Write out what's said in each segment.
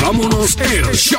Vámonos el show.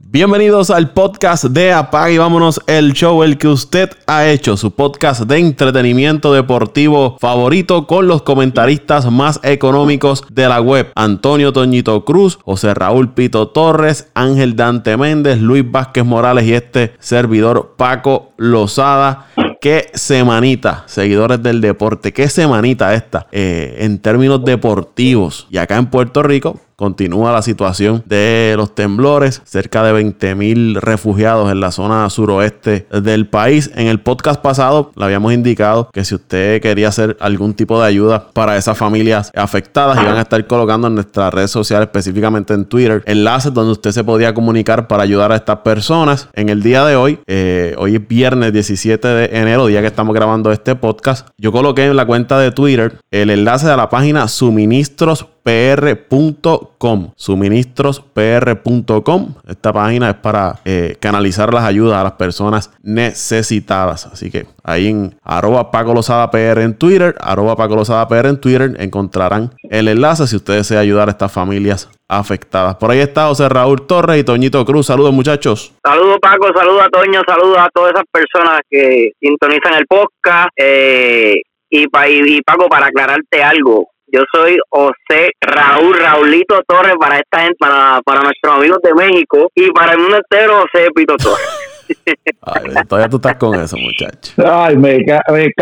Bienvenidos al podcast de Apaga y vámonos el show, el que usted ha hecho, su podcast de entretenimiento deportivo favorito con los comentaristas más económicos de la web. Antonio Toñito Cruz, José Raúl Pito Torres, Ángel Dante Méndez, Luis Vázquez Morales y este servidor Paco Lozada. Qué semanita, seguidores del deporte, qué semanita esta eh, en términos deportivos. Y acá en Puerto Rico, Continúa la situación de los temblores, cerca de 20 mil refugiados en la zona suroeste del país. En el podcast pasado le habíamos indicado que si usted quería hacer algún tipo de ayuda para esas familias afectadas, iban a estar colocando en nuestras redes sociales, específicamente en Twitter, enlaces donde usted se podía comunicar para ayudar a estas personas. En el día de hoy, eh, hoy es viernes 17 de enero, día que estamos grabando este podcast, yo coloqué en la cuenta de Twitter el enlace a la página suministros pr.com, suministrospr.com. Esta página es para eh, canalizar las ayudas a las personas necesitadas. Así que ahí en arroba Paco PR en Twitter, arroba Paco PR en Twitter encontrarán el enlace si usted desea ayudar a estas familias afectadas. Por ahí está José Raúl Torres y Toñito Cruz. Saludos muchachos. Saludos Paco, saludos a Toño, saludos a todas esas personas que sintonizan el podcast. Eh, y, y Paco, para aclararte algo, yo soy José Raúl Raulito Torres para esta gente, para, para nuestros amigos de México y para el mundo entero José Pito Torres. Ay, todavía tú estás con eso, muchacho. Ay, me, me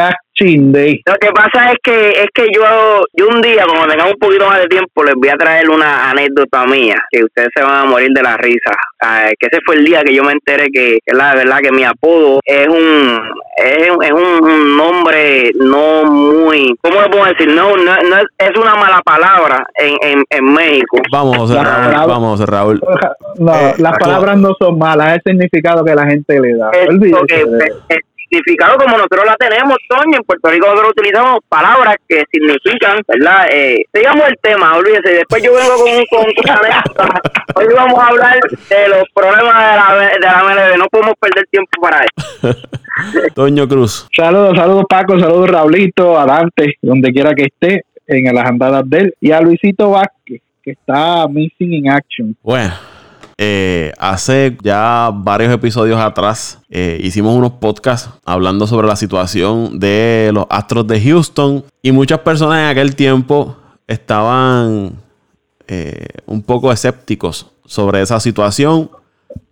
Lo que pasa es que es que yo yo un día, como tengamos un poquito más de tiempo, les voy a traer una anécdota mía, que ustedes se van a morir de la risa. que ese fue el día que yo me enteré que, la verdad que mi apodo es un es, es un nombre no muy, ¿cómo le puedo decir? No, no, es, una mala palabra en, en, en México. Vamos, Raúl, vamos, Raúl. No, eh, las palabras no son malas, es el significado que la gente le da. el significado como nosotros la tenemos, Toño, en Puerto Rico nosotros utilizamos palabras que significan, ¿verdad? Eh, sigamos el tema, olvídese, después yo vengo con, con, con Hoy vamos a hablar de los problemas de la, de la MLB, no podemos perder tiempo para eso. Toño Cruz. Saludos, saludos Paco, saludos Raulito, a Dante, donde quiera que esté, en las andadas de él, y a Luisito Vázquez, que está missing in action. Bueno. Eh, hace ya varios episodios atrás eh, hicimos unos podcasts hablando sobre la situación de los Astros de Houston y muchas personas en aquel tiempo estaban eh, un poco escépticos sobre esa situación.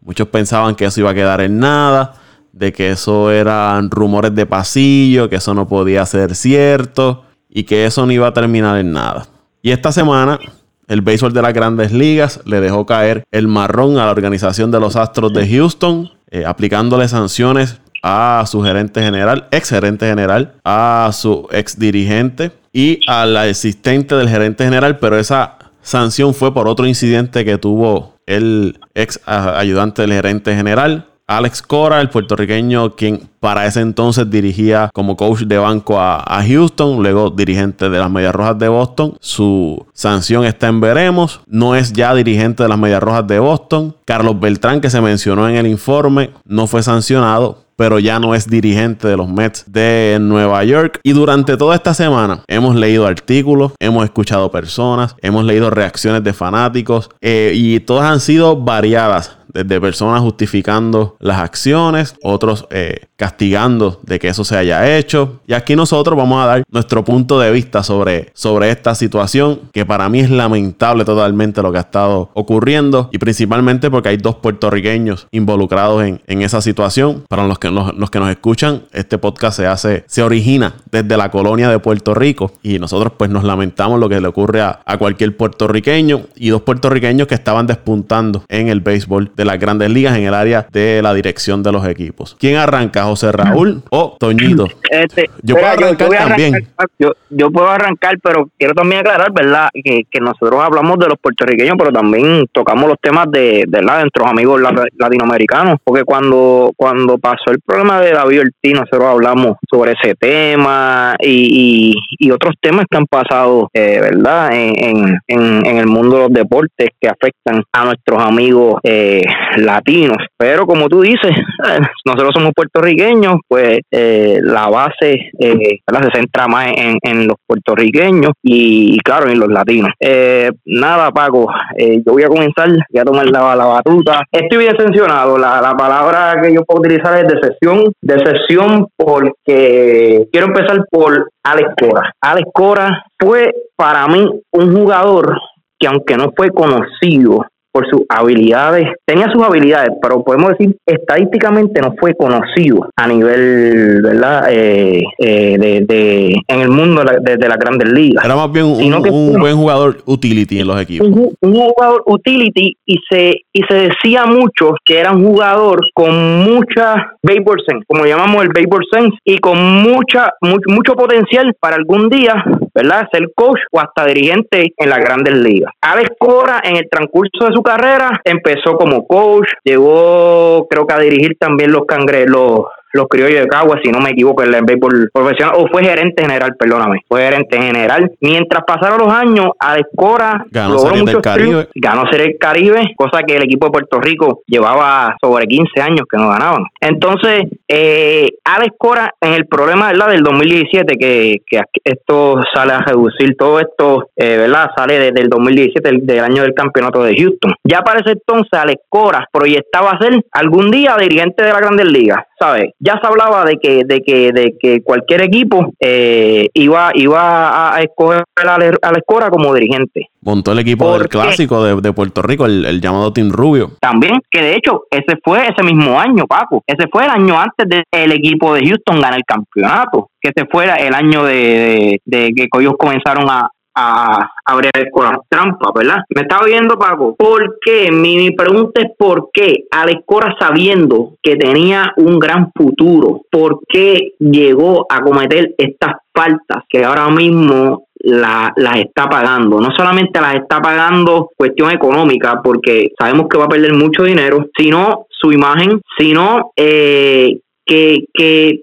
Muchos pensaban que eso iba a quedar en nada, de que eso eran rumores de pasillo, que eso no podía ser cierto y que eso no iba a terminar en nada. Y esta semana el béisbol de las grandes ligas le dejó caer el marrón a la organización de los Astros de Houston, eh, aplicándole sanciones a su gerente general, ex gerente general, a su ex dirigente y al asistente del gerente general, pero esa sanción fue por otro incidente que tuvo el ex ayudante del gerente general. Alex Cora, el puertorriqueño, quien para ese entonces dirigía como coach de banco a, Houston, luego dirigente de las Medias Rojas de Boston. Su sanción está en veremos. No es ya dirigente de las Medias Rojas de Boston. Carlos Beltrán, que se mencionó en el informe, no fue sancionado, pero ya no es dirigente de los Mets de Nueva York. Y durante toda esta semana hemos leído artículos, hemos escuchado personas, hemos leído reacciones de fanáticos eh, y todas han sido variadas desde personas justificando las acciones, otros eh, castigando de que eso se haya hecho. Y aquí nosotros vamos a dar nuestro punto de vista sobre, sobre esta situación, que para mí es lamentable totalmente lo que ha estado ocurriendo, y principalmente porque hay dos puertorriqueños involucrados en, en esa situación. Para los que, los, que nos escuchan, este podcast se hace, se origina desde la colonia de Puerto Rico, y nosotros pues nos lamentamos lo que le ocurre a, a cualquier puertorriqueño, y dos puertorriqueños que estaban despuntando en el béisbol de las grandes ligas en el área de la dirección de los equipos. ¿Quién arranca, José Raúl o Toñito? Este, yo puedo arrancar también. yo, puedo arrancar, pero quiero también aclarar, ¿verdad? Que, que, nosotros hablamos de los puertorriqueños, pero también tocamos los temas de, de, de nuestros amigos latinoamericanos, porque cuando, cuando pasó el problema de David Ortiz, nosotros hablamos sobre ese tema y, y, otros temas que han pasado, eh, ¿verdad? En, en, en, el mundo de los deportes que afectan a nuestros amigos eh, latinos. Pero como tú dices, eh, nosotros somos puertorriqueños, pues eh, la base eh, se centra más en, los puertorriqueños y, claro, en los latinos. nada, Paco, yo voy a comenzar, voy a tomar la, la batuta. Estoy bien sancionado, la, la palabra que yo puedo utilizar es decepción, decepción porque quiero empezar por Alex Cora. Alex Cora fue para mí un jugador que aunque no fue conocido por sus habilidades, tenía sus habilidades, pero podemos decir estadísticamente no fue conocido a nivel, ¿verdad? Eh, eh, de, en el mundo de, de las grandes ligas. Era más bien un, buen jugador utility en los equipos. Un, jugador utility y se y se decía mucho que era un jugador con mucha baseball sense, como llamamos el baseball sense, y con mucha mucho potencial para algún día ¿verdad? Ser coach o hasta dirigente en las grandes ligas. Alex Cora, en el transcurso de su carrera, empezó como coach, llegó, creo que a dirigir también los cangrelos los criollos de Caguas, si no me equivoco, en el béisbol profesional, o fue gerente general, perdóname, fue gerente general. Mientras pasaron los años, Alex Cora ganó logró muchos Caribe. ganó ser el Caribe, cosa que el equipo de Puerto Rico llevaba sobre 15 años que no ganaban. Entonces, eh, Alex Cora, en el problema ¿verdad? del 2017, que, que esto sale a reducir, todo esto eh, ¿verdad? sale desde el 2017, del, año del campeonato de Houston. Ya para ese entonces, Alex Cora proyectaba ser algún día dirigente de la Grandes Ligas, ¿sabes? Ya se hablaba de que de que de que cualquier equipo eh, iba iba a escoger a la, escora como dirigente. Montó el equipo del clásico de, Puerto Rico, el, llamado Team Rubio. También, que de hecho, ese fue ese mismo año, Paco. Ese fue el año antes del equipo de Houston ganar el campeonato. Que ese fuera el año de, de que ellos comenzaron a, a abrir con las trampas, ¿verdad? Me estaba viendo, Paco. ¿Por qué? Mi, pregunta es ¿por qué Alex Cora sabiendo que tenía un gran futuro, por qué llegó a cometer estas faltas que ahora mismo la, las está pagando. No solamente las está pagando cuestión económica, porque sabemos que va a perder mucho dinero, sino su imagen, sino eh, que, que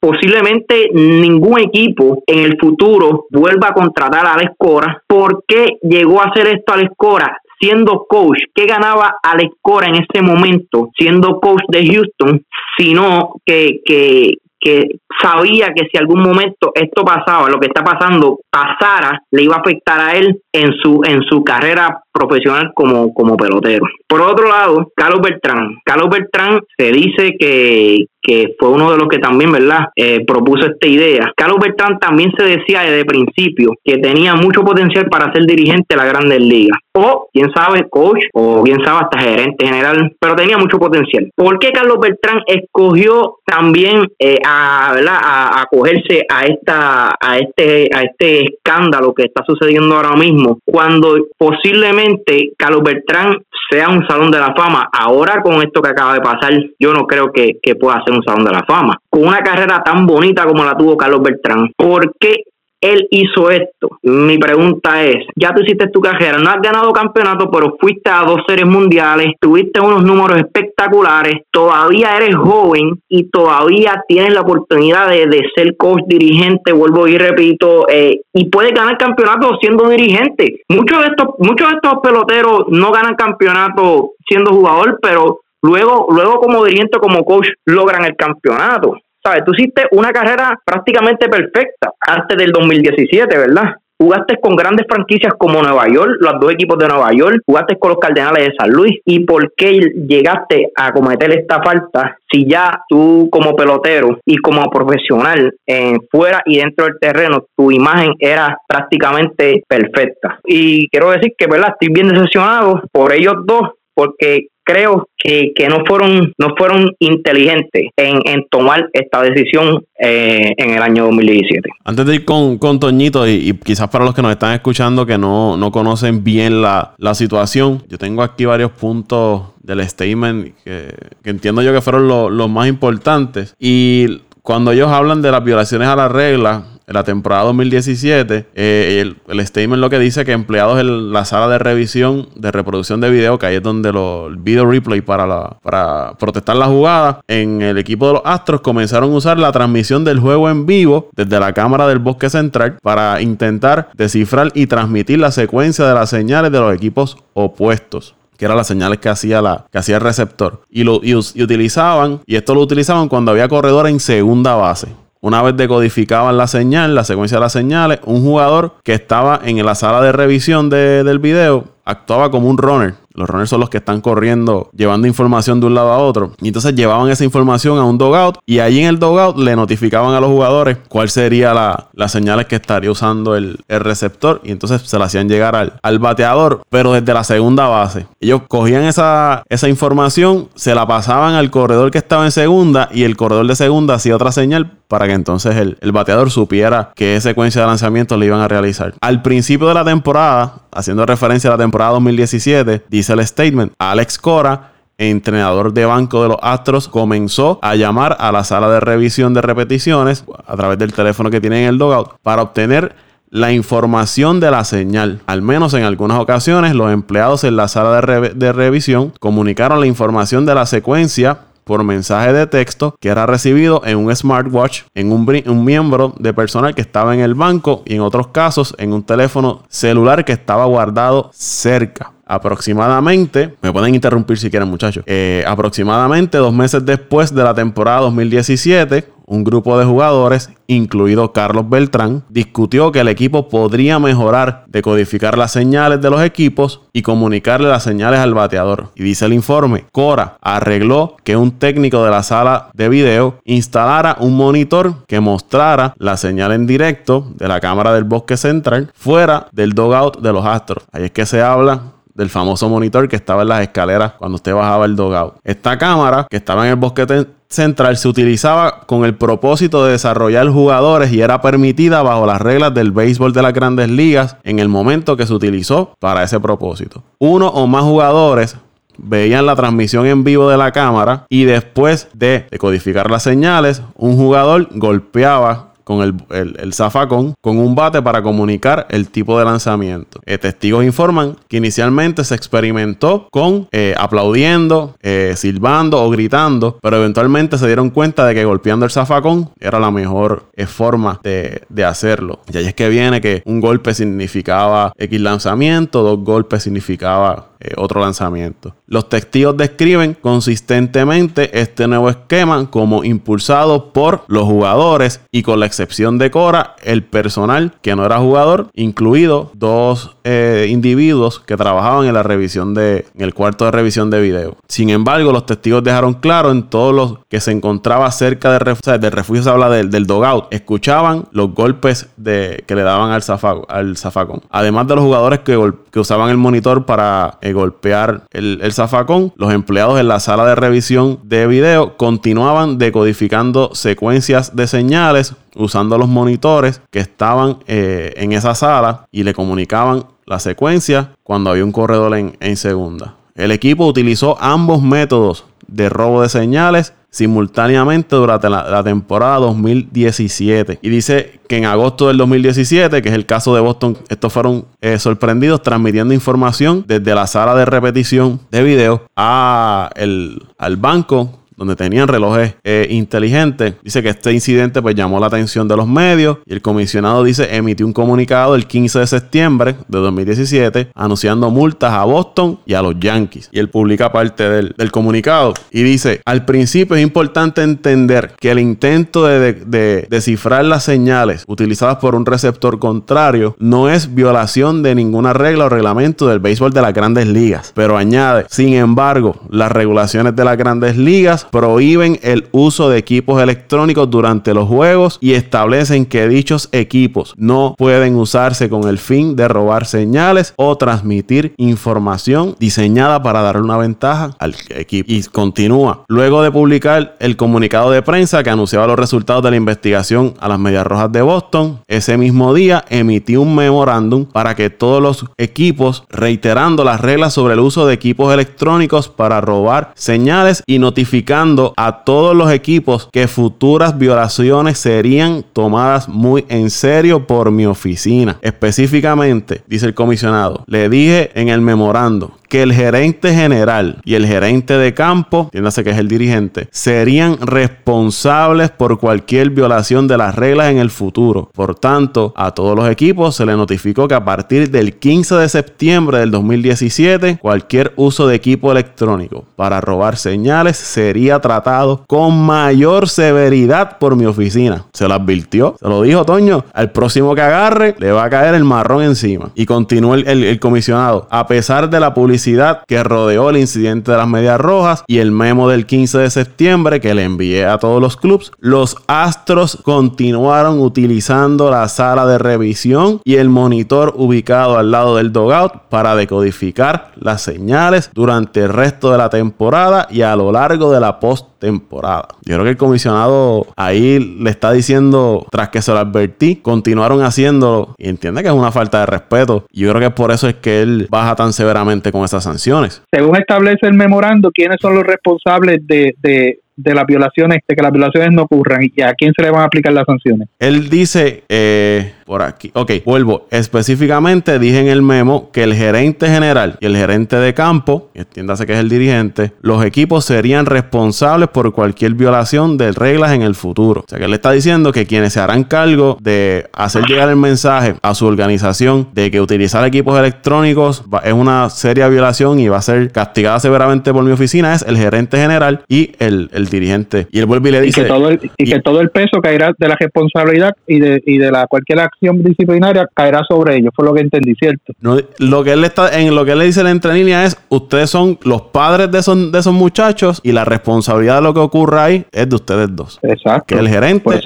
posiblemente ningún equipo en el futuro vuelva a contratar a Alex Cora. ¿Por qué llegó a hacer esto Alex Cora? Siendo coach, ¿qué ganaba Alex Cora en ese momento siendo coach de Houston? Sino que, que, que sabía que si algún momento esto pasaba, lo que está pasando pasara, le iba a afectar a él en su en su carrera profesional como, como pelotero. Por otro lado, Carlos Beltrán. Carlos Beltrán se dice que, que fue uno de los que también, ¿verdad?, eh, propuso esta idea. Carlos Beltrán también se decía desde principio que tenía mucho potencial para ser dirigente de la Grandes Ligas. O, quién sabe, coach, o quién sabe, hasta gerente general, pero tenía mucho potencial. ¿Por qué Carlos Beltrán escogió también eh, a, ¿verdad? A, acogerse a, esta, a, este, a este escándalo que está sucediendo ahora mismo, cuando posiblemente Carlos Beltrán sea un salón de la fama. Ahora con esto que acaba de pasar, yo no creo que, que pueda ser un salón de la fama. Con una carrera tan bonita como la tuvo Carlos Beltrán, ¿por qué él hizo esto. Mi pregunta es, ya tú hiciste tu carrera, no has ganado campeonato, pero fuiste a dos series mundiales, tuviste unos números espectaculares, todavía eres joven y todavía tienes la oportunidad de, ser coach dirigente, vuelvo y repito, eh, y puedes ganar campeonato siendo dirigente. Muchos de estos, muchos de estos peloteros no ganan campeonato siendo jugador, pero luego, luego como dirigente, como coach, logran el campeonato. ¿sabes? Tú hiciste una carrera prácticamente perfecta antes del 2017, ¿verdad? Jugaste con grandes franquicias como Nueva York, los dos equipos de Nueva York, jugaste con los Cardenales de San Luis. ¿Y por qué llegaste a cometer esta falta si ya tú como pelotero y como profesional eh, fuera y dentro del terreno tu imagen era prácticamente perfecta? Y quiero decir que, ¿verdad? Estoy bien decepcionado por ellos dos porque creo que, que no fueron no fueron inteligentes en, tomar esta decisión eh, en el año 2017. Antes de ir con, con Toñito, y, quizás para los que nos están escuchando que no, no conocen bien la, la situación, yo tengo aquí varios puntos del statement que, que entiendo yo que fueron los más importantes. Y cuando ellos hablan de las violaciones a la regla, en la temporada 2017, eh, el, statement lo que dice que empleados en la sala de revisión de reproducción de video, que ahí es donde los el video replay para, para protestar la jugada, en el equipo de los Astros comenzaron a usar la transmisión del juego en vivo desde la cámara del bosque central para intentar descifrar y transmitir la secuencia de las señales de los equipos opuestos. que eran las señales que hacía, la, que hacía el receptor. Y, lo, y utilizaban, y esto lo utilizaban cuando había corredor en segunda base. Una vez decodificaban la señal, la secuencia de las señales, un jugador que estaba en la sala de revisión del video actuaba como un runner. Los runners son los que están corriendo, llevando información de un lado a otro. Y entonces llevaban esa información a un dogout y allí en el dogout le notificaban a los jugadores cuál sería la, las señales que estaría usando el, receptor. Y entonces se la hacían llegar al, al, bateador, pero desde la segunda base. Ellos cogían esa, esa información, se la pasaban al corredor que estaba en segunda y el corredor de segunda hacía otra señal para que entonces el, el bateador supiera qué secuencia de lanzamientos le iban a realizar. Al principio de la temporada, haciendo referencia a la temporada 2017, el statement, Alex Cora entrenador de banco de los Astros, comenzó a llamar a la sala de revisión de repeticiones a través del teléfono que tiene en el dogout para obtener la información de la señal. Al menos en algunas ocasiones, los empleados en la sala de, revisión comunicaron la información de la secuencia por mensaje de texto que era recibido en un smartwatch, en un, miembro de personal que estaba en el banco y en otros casos en un teléfono celular que estaba guardado cerca. Aproximadamente, me pueden interrumpir si quieren muchachos, eh, aproximadamente dos meses después de la temporada 2017, un grupo de jugadores, incluido Carlos Beltrán, discutió que el equipo podría mejorar decodificar las señales de los equipos y comunicarle las señales al bateador. Y dice el informe, Cora arregló que un técnico de la sala de video instalara un monitor que mostrara la señal en directo de la cámara del bosque central fuera del dogout de los Astros. Ahí es que se habla del famoso monitor que estaba en las escaleras cuando usted bajaba el dogout. Esta cámara que estaba en el bosque central se utilizaba con el propósito de desarrollar jugadores y era permitida bajo las reglas del béisbol de las grandes ligas en el momento que se utilizó para ese propósito. Uno o más jugadores veían la transmisión en vivo de la cámara y después de decodificar las señales, un jugador golpeaba con el, zafacón con un bate para comunicar el tipo de lanzamiento. Eh, testigos informan que inicialmente se experimentó con eh, aplaudiendo, eh, silbando o gritando, pero eventualmente se dieron cuenta de que golpeando el zafacón era la mejor forma de, de hacerlo. Y ahí es que viene que un golpe significaba X lanzamiento, dos golpes significaba eh, otro lanzamiento. Los testigos describen consistentemente este nuevo esquema como impulsado por los jugadores y con la excepción de Cora, el personal que no era jugador, incluido dos eh, individuos que trabajaban en la revisión de, en el cuarto de revisión de video. Sin embargo, los testigos dejaron claro en todos los que se encontraba cerca del refugio, del refugio se habla del, del dogout, escuchaban los golpes de, que le daban al, zafaco, al zafacón. Además de los jugadores que usaban el monitor para eh, golpear el, zafacón, los empleados en la sala de revisión de video continuaban decodificando secuencias de señales usando los monitores que estaban eh, en esa sala y le comunicaban la secuencia cuando había un corredor en, en segunda. El equipo utilizó ambos métodos de robo de señales simultáneamente durante la, temporada 2017. Y dice que en agosto del 2017, que es el caso de Boston, estos fueron eh, sorprendidos transmitiendo información desde la sala de repetición de video a el, al banco donde tenían relojes eh, inteligentes. Dice que este incidente pues llamó la atención de los medios y el comisionado dice emitió un comunicado el 15 de septiembre de 2017 anunciando multas a Boston y a los Yankees. Y él publica parte del, comunicado y dice, al principio es importante entender que el intento de, descifrar las señales utilizadas por un receptor contrario no es violación de ninguna regla o reglamento del béisbol de las grandes ligas. Pero añade, sin embargo, las regulaciones de las grandes ligas prohíben el uso de equipos electrónicos durante los juegos y establecen que dichos equipos no pueden usarse con el fin de robar señales o transmitir información diseñada para darle una ventaja al equipo. Y continúa. Luego de publicar el comunicado de prensa que anunciaba los resultados de la investigación a las Medias Rojas de Boston, ese mismo día emitió un memorándum para que todos los equipos, reiterando las reglas sobre el uso de equipos electrónicos para robar señales y notificar a todos los equipos que futuras violaciones serían tomadas muy en serio por mi oficina. Específicamente, dice el comisionado, le dije en el memorando que el gerente general y el gerente de campo, entiéndase que es el dirigente, serían responsables por cualquier violación de las reglas en el futuro. Por tanto, a todos los equipos se les notificó que a partir del 15 de septiembre del 2017, cualquier uso de equipo electrónico para robar señales sería tratado con mayor severidad por mi oficina. Se lo advirtió, se lo dijo Toño, al próximo que agarre le va a caer el marrón encima. Y continuó el, el comisionado, a pesar de la publicidad que rodeó el incidente de las medias rojas y el memo del 15 de septiembre que le envié a todos los clubs, los Astros continuaron utilizando la sala de revisión y el monitor ubicado al lado del dogout para decodificar las señales durante el resto de la temporada y a lo largo de la postemporada. Yo creo que el comisionado ahí le está diciendo, tras que se lo advertí, continuaron haciéndolo y entiende que es una falta de respeto. Yo creo que por eso es que él baja tan severamente con esas sanciones. Según establece el memorando, ¿quiénes son los responsables de, de, de las violaciones, de que las violaciones no ocurran y a quién se le van a aplicar las sanciones. Él dice, eh, por aquí, ok, vuelvo, específicamente dije en el memo que el gerente general y el gerente de campo, entiéndase que es el dirigente, los equipos serían responsables por cualquier violación de reglas en el futuro. O sea que él está diciendo que quienes se harán cargo de hacer llegar el mensaje a su organización de que utilizar equipos electrónicos es una seria violación y va a ser castigada severamente por mi oficina es el gerente general y el dirigente. Y él vuelve y le dice... Y que todo el, y, que todo el peso caerá de la responsabilidad y de, y de la cualquier acción disciplinaria caerá sobre ellos. Fue lo que entendí, ¿cierto? No, lo que él está, en lo que él le dice en la entrelínea es, ustedes son los padres de esos, de esos muchachos y la responsabilidad de lo que ocurra ahí es de ustedes dos. Exacto. Que el gerente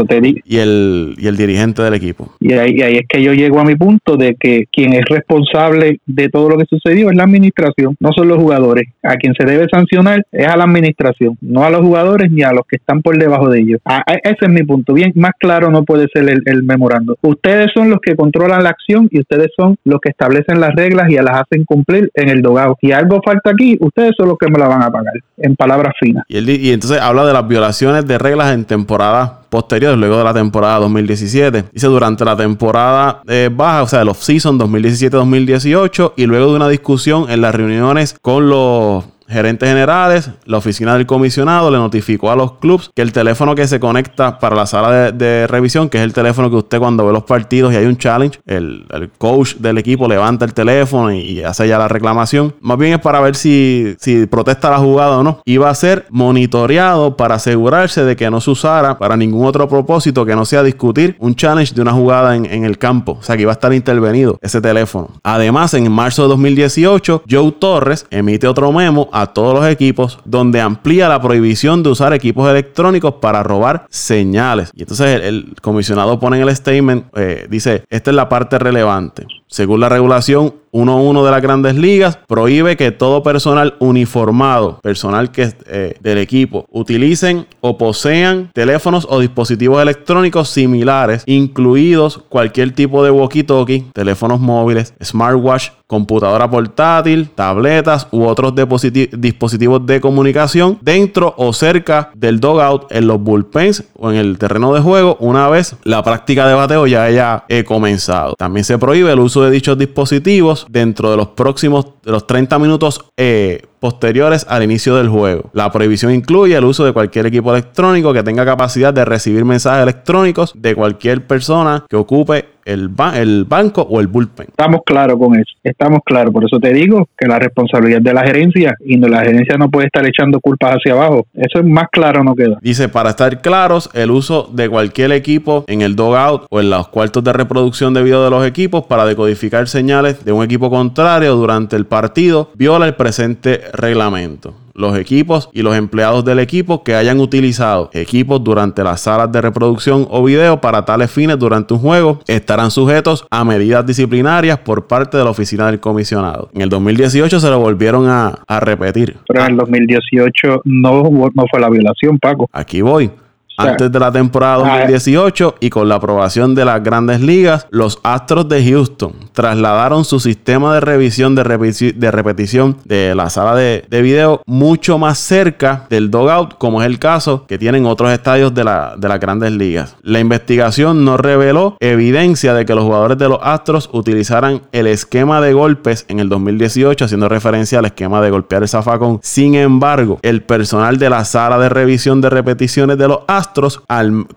y, el, y el dirigente del equipo. Y ahí, y ahí es que yo llego a mi punto de que quien es responsable de todo lo que sucedió es la administración, no son los jugadores. A quien se debe sancionar es a la administración, no a los jugadores ni a los que están por debajo de ellos. Ah, ese es mi punto. Bien, más claro no puede ser el, memorando. Ustedes son los que controlan la acción y ustedes son los que establecen las reglas y las hacen cumplir en el dogado. Si algo falta aquí, ustedes son los que me la van a pagar, en palabras finas. Y, y entonces habla de las violaciones de reglas en temporada posteriores, luego de la temporada 2017. Dice durante la temporada eh, baja, o sea, el off-season 2017-2018, y luego de una discusión en las reuniones con los gerentes generales, la oficina del comisionado le notificó a los clubes que el teléfono que se conecta para la sala de, revisión, que es el teléfono que usted cuando ve los partidos y hay un challenge, el, coach del equipo levanta el teléfono y, hace ya la reclamación. Más bien es para ver si, si protesta la jugada o no. Iba a ser monitoreado para asegurarse de que no se usara para ningún otro propósito que no sea discutir un challenge de una jugada en, en el campo. O sea que iba a estar intervenido ese teléfono. Además, en marzo de 2018, Joe Torres emite otro memo a todos los equipos, donde amplía la prohibición de usar equipos electrónicos para robar señales. Y entonces el, comisionado pone en el statement, eh, dice, esta es la parte relevante. Según la regulación 1.1 de las grandes ligas, prohíbe que todo personal uniformado, personal que eh, del equipo, utilicen o posean teléfonos o dispositivos electrónicos similares, incluidos cualquier tipo de walkie-talkie, teléfonos móviles, smartwatch, computadora portátil, tabletas u otros dispositivos de comunicación dentro o cerca del dogout, en los bullpens o en el terreno de juego una vez la práctica de bateo ya haya eh, comenzado. También se prohíbe el uso de dichos dispositivos dentro de los próximos los 30 minutos eh, posteriores al inicio del juego. La prohibición incluye el uso de cualquier equipo electrónico que tenga capacidad de recibir mensajes electrónicos de cualquier persona que ocupe el, el banco o el bullpen. Estamos claros con eso, estamos claros. Por eso te digo que la responsabilidad de la gerencia y no, la gerencia no puede estar echando culpas hacia abajo. Eso es más claro, no queda. Dice, para estar claros, el uso de cualquier equipo en el dogout o en los cuartos de reproducción de video de los equipos para decodificar señales de un equipo contrario durante el partido viola el presente reglamento. Los equipos y los empleados del equipo que hayan utilizado equipos durante las salas de reproducción o video para tales fines durante un juego estarán sujetos a medidas disciplinarias por parte de la oficina del comisionado. En el 2018 se lo volvieron a, repetir. Pero en el 2018 no, no fue la violación, Paco. Aquí voy antes de la temporada 2018 y con la aprobación de las grandes ligas, los Astros de Houston trasladaron su sistema de revisión de, repetición de la sala de, video mucho más cerca del dogout, como es el caso que tienen otros estadios de, la, de las grandes ligas. La investigación no reveló evidencia de que los jugadores de los Astros utilizaran el esquema de golpes en el 2018, haciendo referencia al esquema de golpear el zafacón. Sin embargo, el personal de la sala de revisión de repeticiones de los Astros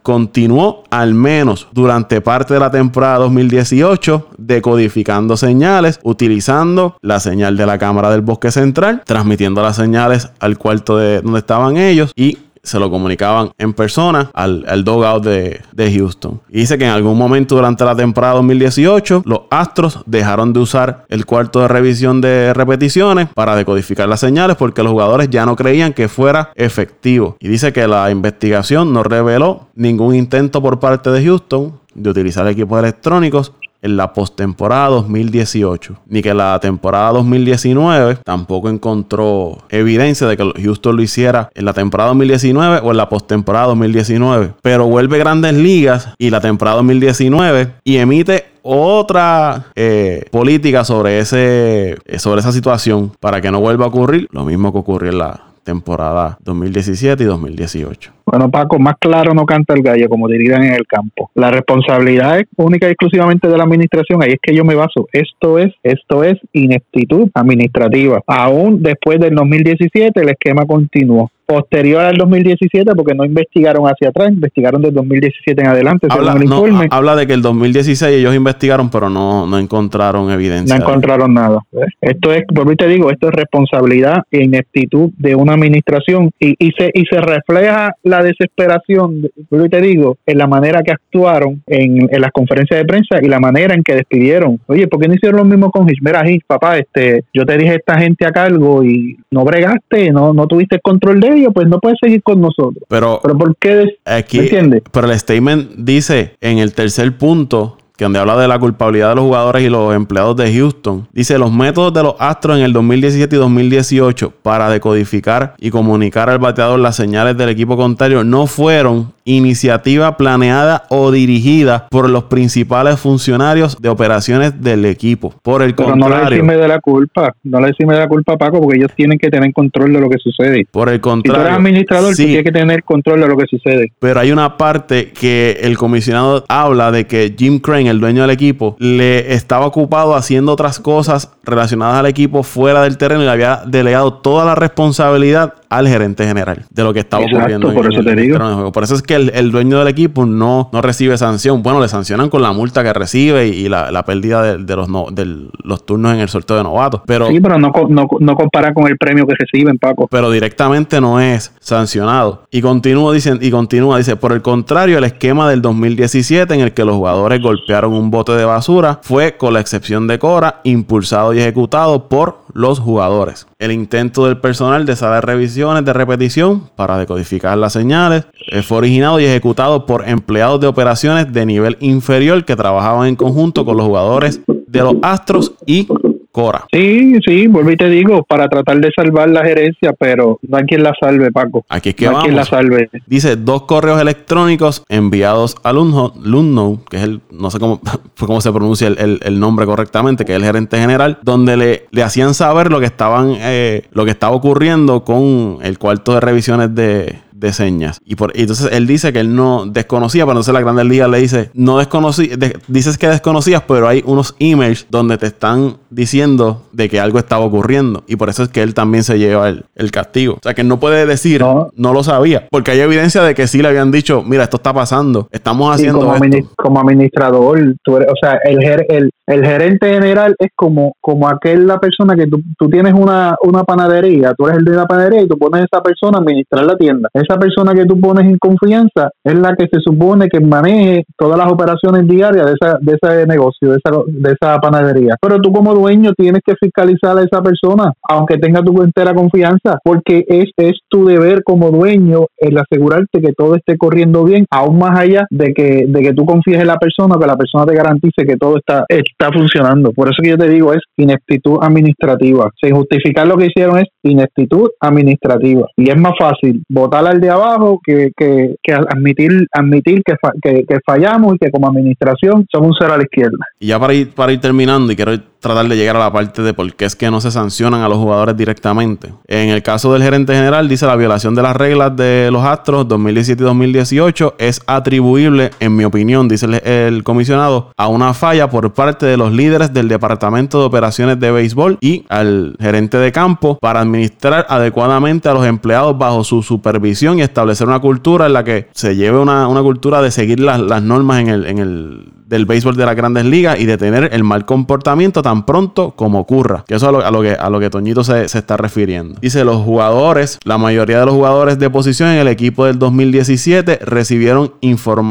continuó al menos durante parte de la temporada 2018 decodificando señales, utilizando la señal de la cámara del bosque central, transmitiendo las señales al cuarto de donde estaban ellos y se lo comunicaban en persona al, al dogout de, de, Houston. Y dice que en algún momento durante la temporada 2018, los Astros dejaron de usar el cuarto de revisión de repeticiones para decodificar las señales porque los jugadores ya no creían que fuera efectivo. Y dice que la investigación no reveló ningún intento por parte de Houston de utilizar equipos electrónicos en la postemporada 2018, ni que la temporada 2019 tampoco encontró evidencia de que Houston lo hiciera en la temporada 2019 o en la postemporada 2019. Pero vuelve Grandes Ligas y la temporada 2019 y emite otra eh, política sobre ese sobre esa situación para que no vuelva a ocurrir lo mismo que ocurrió en la temporada 2017 y 2018. Bueno, Paco, más claro no canta el gallo, como dirían en el campo. La responsabilidad es única y exclusivamente de la administración. Ahí es que yo me baso. Esto es, esto es ineptitud administrativa. Aún después del 2017, el esquema continuó posterior al 2017 porque no investigaron hacia atrás, investigaron del 2017 en adelante. Habla, el informe. habla de que el 2016 ellos investigaron, pero no, no encontraron evidencia. No encontraron nada. Esto es, por te digo, esto es responsabilidad e ineptitud de una administración y, y, se, y se refleja la desesperación, por te digo, en la manera que actuaron en, en, las conferencias de prensa y la manera en que despidieron. Oye, ¿por qué no hicieron lo mismo con Hitch? Mira, Hitch, papá, este, yo te dije esta gente a cargo y no bregaste, no, no tuviste control de ellos, pues no puedes seguir con nosotros. Pero, pero ¿por qué? Aquí, ¿me Pero el statement dice en el tercer punto que donde habla de la culpabilidad de los jugadores y los empleados de Houston. Dice, los métodos de los Astros en el 2017 y 2018 para decodificar y comunicar al bateador las señales del equipo contrario no fueron iniciativa planeada o dirigida por los principales funcionarios de operaciones del equipo. Por el Pero contrario. No le decime de la culpa, no le decime de la culpa, Paco, porque ellos tienen que tener control de lo que sucede. Por el contrario. Si tú eres administrador, sí, tienes que tener control de lo que sucede. Pero hay una parte que el comisionado habla de que Jim Crane, el dueño del equipo, le estaba ocupado haciendo otras cosas relacionadas al equipo fuera del terreno y le había delegado toda la responsabilidad al gerente general de lo que estaba ocurriendo. Por eso te digo. Por eso es que el, dueño del equipo no, no recibe sanción. Bueno, le sancionan con la multa que recibe y, la, pérdida de, los no, de los turnos en el sorteo de novatos. Pero, sí, pero no, no, no compara con el premio que reciben, Paco. Pero directamente no es sancionado. Y continúa, dicen, y continúa, dice, por el contrario, el esquema del 2017 en el que los jugadores golpearon un bote de basura fue, con la excepción de Cora, impulsado y ejecutado por los jugadores. El intento del personal de sala de revisión de repetición para decodificar las señales eh, fue originado y ejecutado por empleados de operaciones de nivel inferior que trabajaban en conjunto con los jugadores de los Astros y Cora. Sí, sí, vuelvo y te digo, para tratar de salvar la gerencia, pero no hay quien la salve, Paco. Aquí es que no hay quien la salve. Dice dos correos electrónicos enviados a Lunno, que es el, no sé cómo, cómo se pronuncia el, nombre correctamente, que es el gerente general, donde le, le hacían saber lo que estaban, eh, lo que estaba ocurriendo con el cuarto de revisiones de de señas. Y, por, entonces él dice que él no desconocía, pero entonces la Grande Liga le dice, no desconocí, dices que desconocías, pero hay unos emails donde te están diciendo de que algo estaba ocurriendo. Y por eso es que él también se lleva el, castigo. O sea, que no puede decir, no. lo sabía, porque hay evidencia de que sí le habían dicho, mira, esto está pasando, estamos haciendo como, esto. como administrador, tú o sea, el, el, el gerente general es como, como aquel la persona que tú, tú tienes una, una panadería, tú eres el de la panadería y tú pones a esa persona a administrar la tienda. Esa persona que tú pones en confianza es la que se supone que maneje todas las operaciones diarias de, esa, de ese negocio, de esa, de esa panadería. Pero tú como dueño tienes que fiscalizar a esa persona, aunque tenga tu entera confianza, porque es, es tu deber como dueño el asegurarte que todo esté corriendo bien, aún más allá de que, de que tú confíes en la persona, que la persona te garantice que todo está, está funcionando. Por eso que yo te digo es ineptitud administrativa. Sin justificar lo que hicieron es ineptitud administrativa. Y es más fácil votar al de abajo que, que, admitir admitir que, que, que, fallamos y que como administración somos un cero a la izquierda. Y ya para ir, para ir terminando, y quiero tratar de llegar a la parte de por qué es que no se sancionan a los jugadores directamente. En el caso del gerente general, dice la violación de las reglas de los Astros 2017 y 2018 es atribuible, en mi opinión, dice el, comisionado, a una falla por parte de los líderes del Departamento de Operaciones de Béisbol y al gerente de campo para administrar adecuadamente a los empleados bajo su supervisión y establecer una cultura en la que se lleve una, cultura de seguir las, las normas en el, en el del béisbol de las grandes ligas y de tener el mal comportamiento tan pronto como ocurra. Que eso es a lo, que, a lo que Toñito se, está refiriendo. Dice, los jugadores, la mayoría de los jugadores de posición en el equipo del 2017 recibieron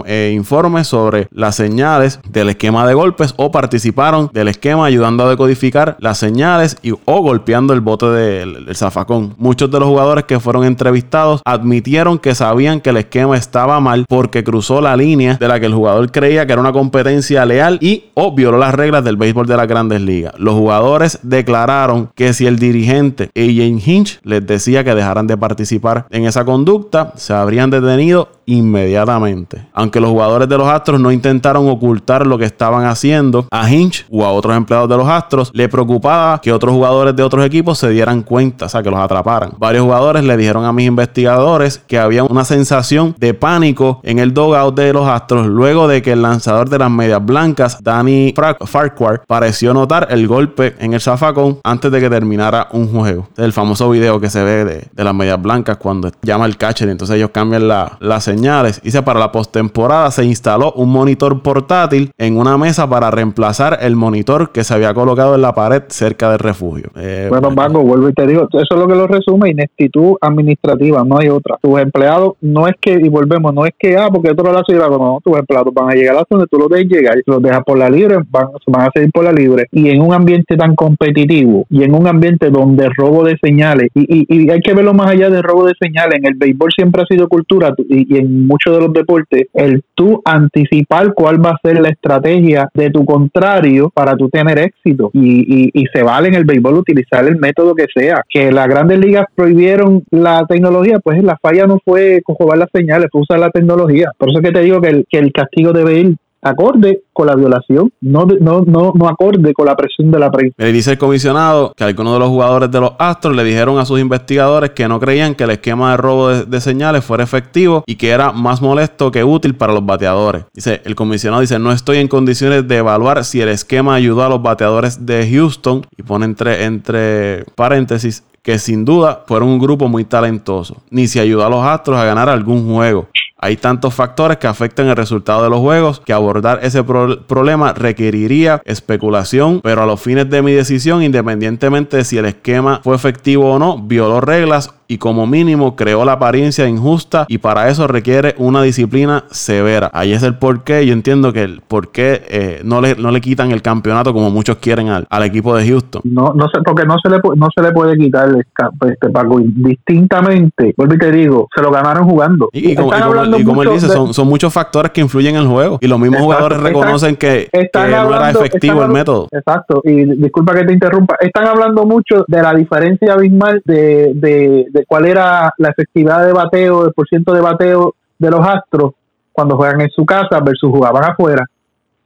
eh, informes sobre las señales del esquema de golpes o participaron del esquema ayudando a decodificar las señales y, o golpeando el bote del zafacón. Muchos de los jugadores que fueron entrevistados admitieron que sabían que el esquema estaba mal porque cruzó la línea de la que el jugador creía que era una competencia leal y o violó las reglas del béisbol de las grandes ligas. Los jugadores declararon que si el dirigente AJ Hinch les decía que dejaran de participar en esa conducta, se habrían detenido inmediatamente. Aunque los jugadores de los Astros no intentaron ocultar lo que estaban haciendo, a Hinch o a otros empleados de los Astros le preocupaba que otros jugadores de otros equipos se dieran cuenta, o sea, que los atraparan. Varios jugadores le dijeron a mis investigadores que había una sensación de pánico en el dugout de los Astros luego de que el lanzador de las medias blancas, Danny Farquhar, pareció notar el golpe en el zafacón antes de que terminara un juego. El famoso video que se ve de, las medias blancas cuando llama el catcher y entonces ellos cambian la, la señal señales. Dice, para la postemporada se instaló un monitor portátil en una mesa para reemplazar el monitor que se había colocado en la pared cerca del refugio. Eh, bueno, Paco, vuelvo y te digo, eso es lo que lo resume, ineptitud administrativa, no hay otra. Tus empleados, no es que, y volvemos, no es que, ah, porque otro la ciudad, no, tus empleados van a llegar a donde tú los dejes llegar, los dejas por la libre, van, van a seguir por la libre, y en un ambiente tan competitivo, y en un ambiente donde robo de señales, y, y, hay que verlo más allá de robo de señales, en el béisbol siempre ha sido cultura, y, y en muchos de los deportes, el tú anticipar cuál va a ser la estrategia de tu contrario para tú tener éxito. Y, y, se vale en el béisbol utilizar el método que sea. Que las grandes ligas prohibieron la tecnología, pues la falla no fue cojobar las señales, fue usar la tecnología. Por eso es que te digo que el, que el castigo debe ir acorde con la violación, no, no, no, no acorde con la presión de la prensa. Le dice el comisionado que algunos de los jugadores de los Astros le dijeron a sus investigadores que no creían que el esquema de robo de, señales fuera efectivo y que era más molesto que útil para los bateadores. Dice, el comisionado dice, no estoy en condiciones de evaluar si el esquema ayudó a los bateadores de Houston y pone entre, entre paréntesis que sin duda fueron un grupo muy talentoso, ni si ayudó a los Astros a ganar algún juego. Hay tantos factores que afectan el resultado de los juegos que abordar ese problema requeriría especulación, pero a los fines de mi decisión, independientemente de si el esquema fue efectivo o no, violó reglas y como mínimo creó la apariencia injusta y para eso requiere una disciplina severa. Ahí es el por qué. Yo entiendo que el por qué eh, no, le, no le quitan el campeonato como muchos quieren al, al equipo de Houston. No, no sé, porque no se le, no se le puede quitar este Paco. Distintamente, vuelvo y te digo, se lo ganaron jugando. Y, como, él dice, son, son muchos factores que influyen en el juego. Y los mismos jugadores reconocen que, no era efectivo el método. Exacto. Y disculpa que te interrumpa. Están hablando mucho de la diferencia abismal de, de cuál era la efectividad de bateo, el porciento de bateo de los Astros cuando juegan en su casa versus jugaban afuera.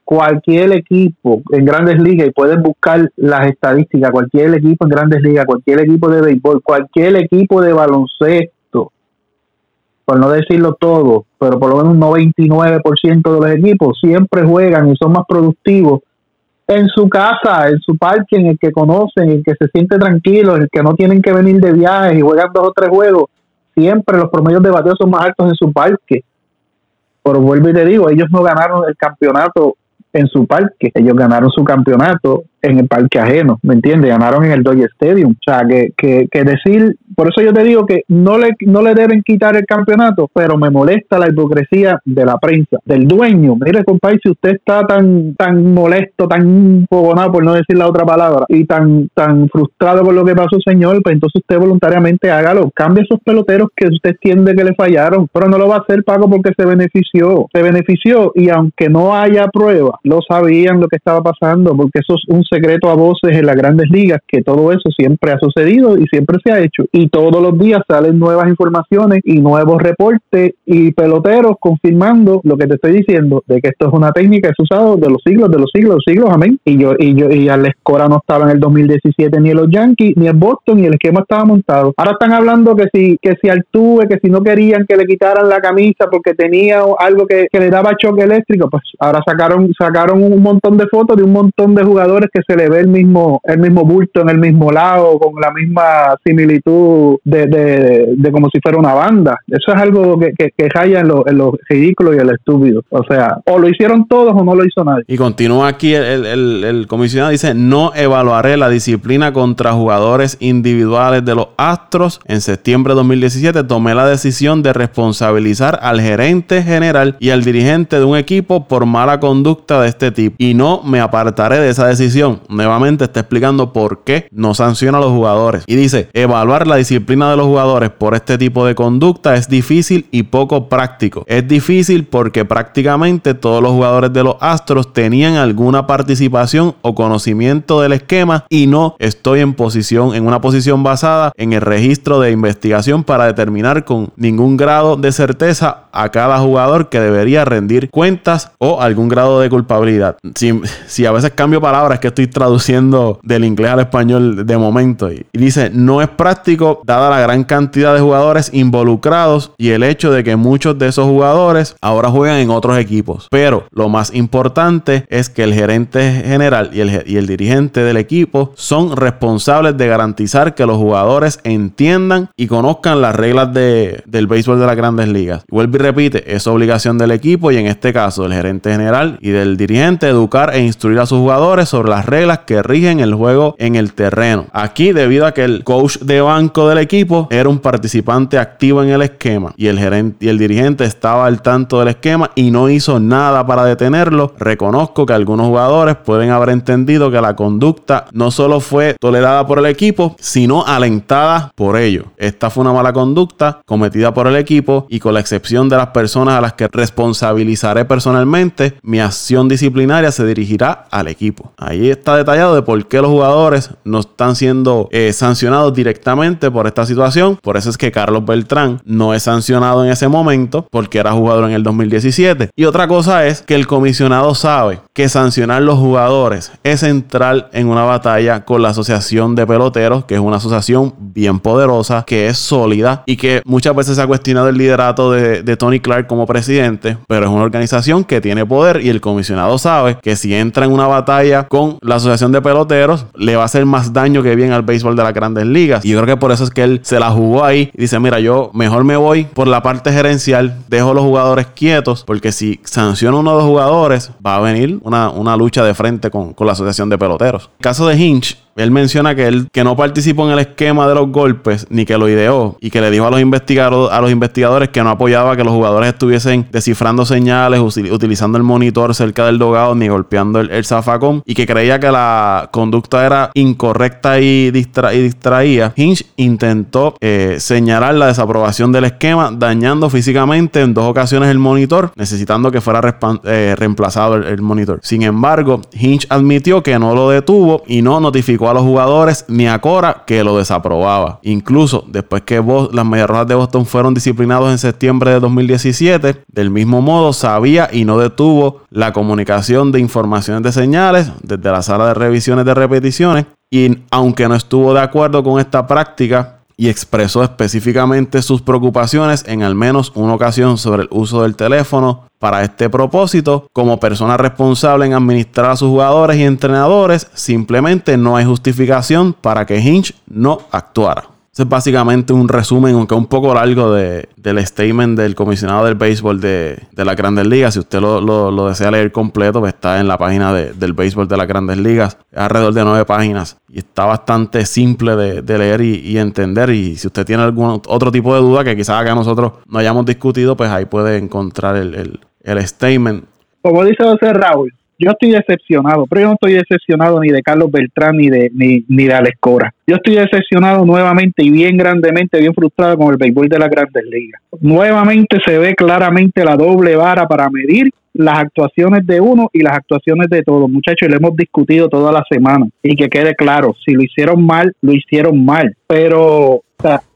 Cualquier equipo en grandes ligas, y pueden buscar las estadísticas, cualquier equipo en grandes ligas, cualquier equipo de béisbol, cualquier equipo de baloncesto, por no decirlo todo, pero por lo menos un 99% de los equipos siempre juegan y son más productivos en su casa, en su parque, en el que conocen, en el que se siente tranquilo, en el que no tienen que venir de viajes y juegan dos o tres juegos, siempre los promedios de bateo son más altos en su parque. Pero vuelvo y te digo, ellos no ganaron el campeonato en su parque, ellos ganaron su campeonato en el parque ajeno, ¿me entiendes? Ganaron en el Dodger Stadium. O sea, que, que, que, decir, por eso yo te digo que no le, no le deben quitar el campeonato, pero me molesta la hipocresía de la prensa, del dueño. Mire, compadre, si usted está tan, tan molesto, tan fogonado, por no decir la otra palabra, y tan, tan frustrado por lo que pasó, señor, pues entonces usted voluntariamente hágalo. Cambie esos peloteros que usted entiende que le fallaron, pero no lo va a hacer, Paco, porque se benefició. Se benefició y aunque no haya prueba, lo sabían lo que estaba pasando, porque eso es un secreto a voces en las grandes ligas que todo eso siempre ha sucedido y siempre se ha hecho. Y todos los días salen nuevas informaciones y nuevos reportes y peloteros confirmando lo que te estoy diciendo, de que esto es una técnica que es usado de los siglos, de los siglos, de los siglos, amén. Y yo, y yo, y Alex Cora no estaba en el 2017 ni en los Yankees, ni en Boston, y el esquema estaba montado. Ahora están hablando que si, que si Altuve, que si no querían que le quitaran la camisa porque tenía algo que, que le daba choque eléctrico, pues ahora sacaron, sacaron un montón de fotos de un montón de jugadores que se le ve el mismo, el mismo bulto en el mismo lado, con la misma similitud de, de, como si fuera una banda. Eso es algo que, que, que raya en lo, en lo ridículo y el estúpido. O sea, o lo hicieron todos o no lo hizo nadie. Y continúa aquí el, el, el comisionado, dice, no evaluaré la disciplina contra jugadores individuales de los Astros. En septiembre de 2017 tomé la decisión de responsabilizar al gerente general y al dirigente de un equipo por mala conducta de este tipo. Y no me apartaré de esa decisión. Nuevamente está explicando por qué no sanciona a los jugadores. Y dice, evaluar la disciplina de los jugadores por este tipo de conducta es difícil y poco práctico. Es difícil porque prácticamente todos los jugadores de los Astros tenían alguna participación o conocimiento del esquema y no estoy en posición, en una posición basada en el registro de investigación para determinar con ningún grado de certeza a cada jugador que debería rendir cuentas o algún grado de culpabilidad. Si, a veces cambio palabras que estoy traduciendo del inglés al español de momento y, dice no es práctico dada la gran cantidad de jugadores involucrados y el hecho de que muchos de esos jugadores ahora juegan en otros equipos. Pero lo más importante es que el gerente general y el, y el dirigente del equipo son responsables de garantizar que los jugadores entiendan y conozcan las reglas de, del béisbol de las grandes ligas. Vuelve y repite, es obligación del equipo y en este caso del gerente general y del dirigente educar e instruir a sus jugadores sobre las reglas que rigen el juego en el terreno. Aquí debido a que el coach de banco del equipo era un participante activo en el esquema y el gerente y el dirigente estaba al tanto del esquema y no hizo nada para detenerlo, reconozco que algunos jugadores pueden haber entendido que la conducta no solo fue tolerada por el equipo, sino alentada por ello. Esta fue una mala conducta cometida por el equipo y con la excepción de las personas a las que responsabilizaré personalmente, mi acción disciplinaria se dirigirá al equipo. Ahí está detallado de por qué los jugadores no están siendo eh, sancionados directamente por esta situación. Por eso es que Carlos Beltrán no es sancionado en ese momento porque era jugador en el 2017. Y otra cosa es que el comisionado sabe que sancionar los jugadores es entrar en una batalla con la Asociación de Peloteros, que es una asociación bien poderosa, que es sólida y que muchas veces se ha cuestionado el liderato de, de Tony Clark como presidente, pero es una organización que tiene poder y el comisionado sabe que si entra en una batalla con la Asociación de Peloteros, le va a hacer más daño que bien al béisbol de las grandes ligas. Y yo creo que por eso es que él se la jugó ahí y dice, mira, yo mejor me voy por la parte gerencial, dejo los jugadores quietos, porque si sanciona uno de los jugadores, va a venir una, una lucha de frente con, con la Asociación de Peloteros. El caso de Hinch, él menciona que él que no participó en el esquema de los golpes ni que lo ideó y que le dijo a los investigadores, que no apoyaba que los jugadores estuviesen descifrando señales, utilizando el monitor cerca del dogado ni golpeando el, zafacón y que creía que la conducta era incorrecta y distraía. Hinch intentó eh, señalar la desaprobación del esquema, dañando físicamente en dos ocasiones el monitor, necesitando que fuera eh, reemplazado el, el monitor. Sin embargo, Hinch admitió que no lo detuvo y no notificó a los jugadores ni a Cora que lo desaprobaba. Incluso después que las Medias Rojas de Boston fueron disciplinados en septiembre de 2017, del mismo modo sabía y no detuvo la comunicación de informaciones de señales desde la sala de revisiones de repeticiones. Y aunque no estuvo de acuerdo con esta práctica, y expresó específicamente sus preocupaciones en al menos una ocasión sobre el uso del teléfono para este propósito. Como persona responsable en administrar a sus jugadores y entrenadores, simplemente no hay justificación para que Hinch no actuara. Ese es básicamente un resumen, aunque un poco largo, de, del statement del comisionado del béisbol de, de las grandes ligas. Si usted lo, lo, desea leer completo, pues está en la página de, del béisbol de las grandes ligas. Es alrededor de nueve páginas y está bastante simple de, de leer y, y, entender. Y si usted tiene algún otro tipo de duda que quizás acá nosotros no hayamos discutido, pues ahí puede encontrar el, el, el statement. Como dice José Raúl, yo estoy decepcionado, pero yo no estoy decepcionado ni de Carlos Beltrán ni de ni, ni de Alex Cora. Yo estoy decepcionado nuevamente y bien grandemente, bien frustrado con el béisbol de las grandes ligas. Nuevamente se ve claramente la doble vara para medir las actuaciones de uno y las actuaciones de todos. Muchachos, lo hemos discutido toda la semana y que quede claro, si lo hicieron mal, lo hicieron mal. Pero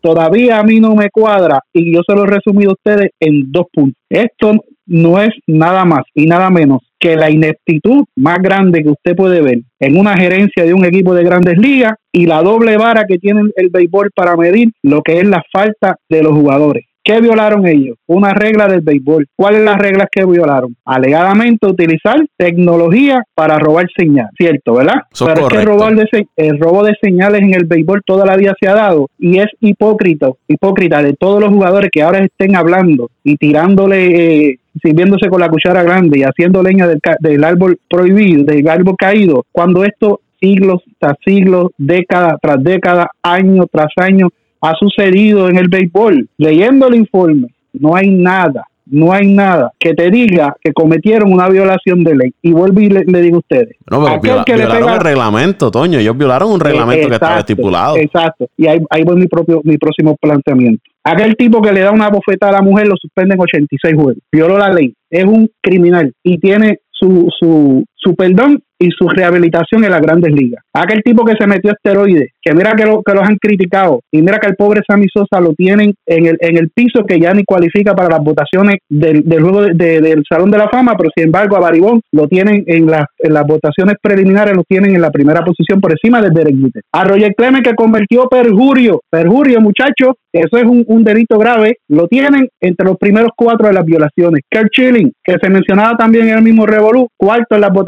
todavía a mí no me cuadra y yo se lo he resumido a ustedes en dos puntos. Esto no es nada más y nada menos que la ineptitud más grande que usted puede ver en una gerencia de un equipo de grandes ligas y la doble vara que tiene el béisbol para medir lo que es la falta de los jugadores. ¿Qué violaron ellos? Una regla del béisbol. ¿Cuáles las reglas que violaron? Alegadamente utilizar tecnología para robar señal, ¿cierto? ¿Verdad? Pero es que el, el robo de señales en el béisbol toda la vida se ha dado y es hipócrita, hipócrita de todos los jugadores que ahora estén hablando y tirándole eh, sirviéndose con la cuchara grande y haciendo leña del, del, árbol prohibido, del árbol caído, cuando esto siglos tras siglos, década tras década, año tras año, ha sucedido en el béisbol. Leyendo el informe, no hay nada, no hay nada que te diga que cometieron una violación de ley. Y vuelvo y le, digo a ustedes. No, pero que violaron el reglamento, Toño. Ellos violaron un reglamento que estaba estipulado. Exacto. Y ahí, ahí voy mi, propio, mi próximo planteamiento. Aquel tipo que le da una bofeta a la mujer lo suspenden 86 juegos. Violó la ley. Es un criminal y tiene su, su, su perdón y su rehabilitación en las grandes ligas. Aquel tipo que se metió esteroides, que mira que, lo, que los han criticado, y mira que el pobre Sammy Sosa lo tienen en el, en el piso que ya ni cualifica para las votaciones del, del juego del Salón de la Fama, pero sin embargo a Baribón lo tienen en, en las votaciones preliminares, lo tienen en la primera posición por encima del Derek Jeter. A Roger Clemens que convirtió perjurio, perjurio muchachos, eso es un, un, delito grave, lo tienen entre los primeros cuatro de las violaciones. Kurt Chilling, que se mencionaba también en el mismo Revolú, cuarto en las votaciones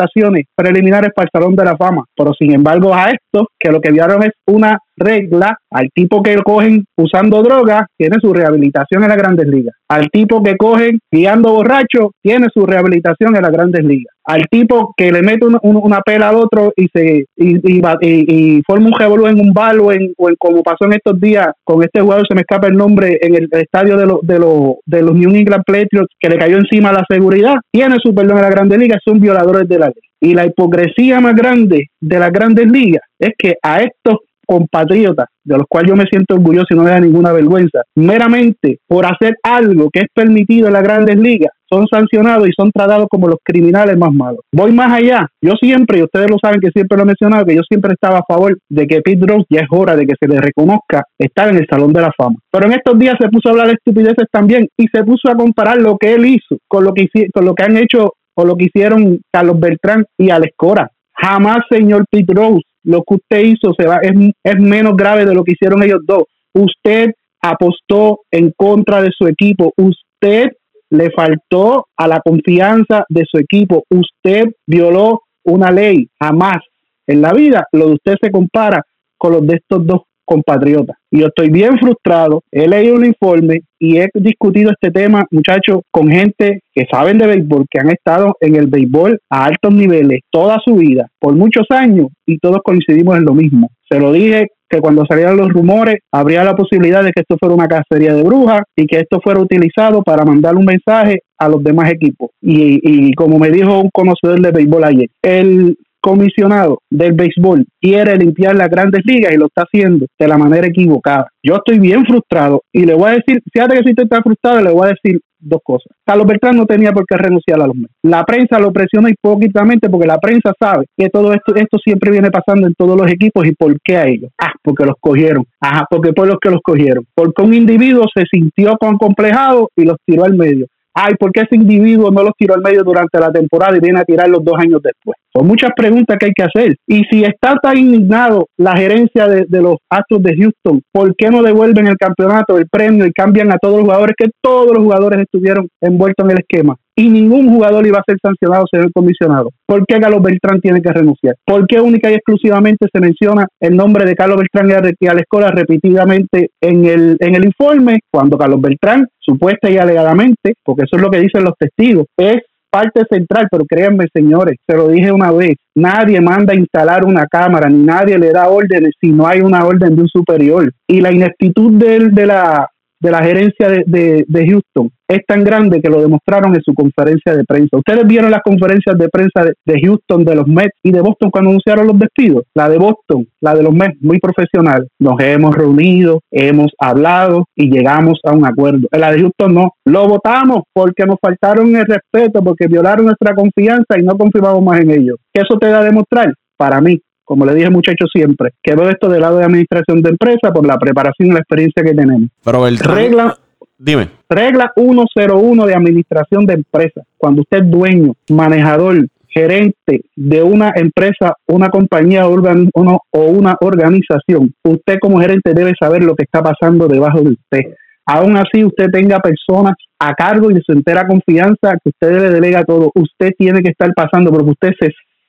preliminares para el Salón de la Fama, pero sin embargo a esto, que lo que vieron es una regla, al tipo que cogen usando drogas, tiene su rehabilitación en las grandes ligas. Al tipo que cogen guiando borracho, tiene su rehabilitación en las grandes ligas. Al tipo que le mete una, pela al otro y se y, forma un revolú en un balo o en, como pasó en estos días con este jugador, se me escapa el nombre, en el estadio de, los de, los de los New England Patriots, que le cayó encima la seguridad, tiene su perdón en las grandes ligas, son violadores de la ley. Y la hipocresía más grande de las grandes ligas es que a estos compatriotas, de los cuales yo me siento orgulloso y no me da ninguna vergüenza, meramente por hacer algo que es permitido en las grandes ligas, son sancionados y son tratados como los criminales más malos. Voy más allá. Yo siempre, y ustedes lo saben que siempre lo he mencionado, que yo siempre estaba a favor de que Pete Rose ya es hora de que se le reconozca estar en el Salón de la Fama. Pero en estos días se puso a hablar de estupideces también y se puso a comparar lo que él hizo con lo que, con lo que han hecho o lo que hicieron Carlos Beltrán y Alex Cora. Jamás, señor Pete Rose, lo que usted hizo se va, es, es menos grave de lo que hicieron ellos dos. Usted apostó en contra de su equipo. Usted le faltó a la confianza de su equipo. Usted violó una ley. Jamás en la vida lo de usted se compara con los de estos dos compatriotas. Y yo estoy bien frustrado, he leído un informe y he discutido este tema, muchachos, con gente que saben de béisbol, que han estado en el béisbol a altos niveles toda su vida, por muchos años, y todos coincidimos en lo mismo. Se lo dije que cuando salieran los rumores habría la posibilidad de que esto fuera una cacería de brujas y que esto fuera utilizado para mandar un mensaje a los demás equipos. Y, y como me dijo un conocedor de béisbol ayer, el comisionado del béisbol quiere limpiar las grandes ligas y lo está haciendo de la manera equivocada. Yo estoy bien frustrado y le voy a decir, fíjate que si usted está frustrado, le voy a decir dos cosas. Carlos Beltrán no tenía por qué renunciar a los medios. La prensa lo presiona hipócritamente porque la prensa sabe que todo esto, esto siempre viene pasando en todos los equipos y por qué a ellos. Ah, porque los cogieron. Ajá, porque por los que los cogieron. Porque un individuo se sintió complejado y los tiró al medio ay, ¿por qué ese individuo no los tiró al medio durante la temporada y viene a tirarlos dos años después? Son muchas preguntas que hay que hacer. Y si está tan indignado la gerencia de, los Astros de Houston, ¿por qué no devuelven el campeonato, el premio y cambian a todos los jugadores que todos los jugadores estuvieron envueltos en el esquema? Y ningún jugador iba a ser sancionado, señor comisionado. ¿Por qué Carlos Beltrán tiene que renunciar? ¿Por qué única y exclusivamente se menciona el nombre de Carlos Beltrán y a la escuela repetidamente en el, en el informe cuando Carlos Beltrán, supuesta y alegadamente, porque eso es lo que dicen los testigos, es parte central, pero créanme señores, se lo dije una vez, nadie manda a instalar una cámara, ni nadie le da órdenes si no hay una orden de un superior. Y la ineptitud de la de la gerencia de, de, Houston es tan grande que lo demostraron en su conferencia de prensa. Ustedes vieron las conferencias de prensa de, Houston, de los Mets y de Boston cuando anunciaron los despidos. La de Boston, la de los Mets, muy profesional. Nos hemos reunido, hemos hablado y llegamos a un acuerdo. La de Houston no. Lo votamos porque nos faltaron el respeto, porque violaron nuestra confianza y no confiamos más en ellos. ¿Qué eso te da a demostrar? Para mí, como le dije muchachos siempre, que veo esto del lado de administración de empresa por la preparación y la experiencia que tenemos. Pero el regla, dime. Regla 101 de administración de empresa. Cuando usted es dueño, manejador, gerente de una empresa, una compañía o una organización, usted como gerente debe saber lo que está pasando debajo de usted. Aún así, usted tenga personas a cargo y de su entera confianza que usted le delega todo. Usted tiene que estar pasando porque usted se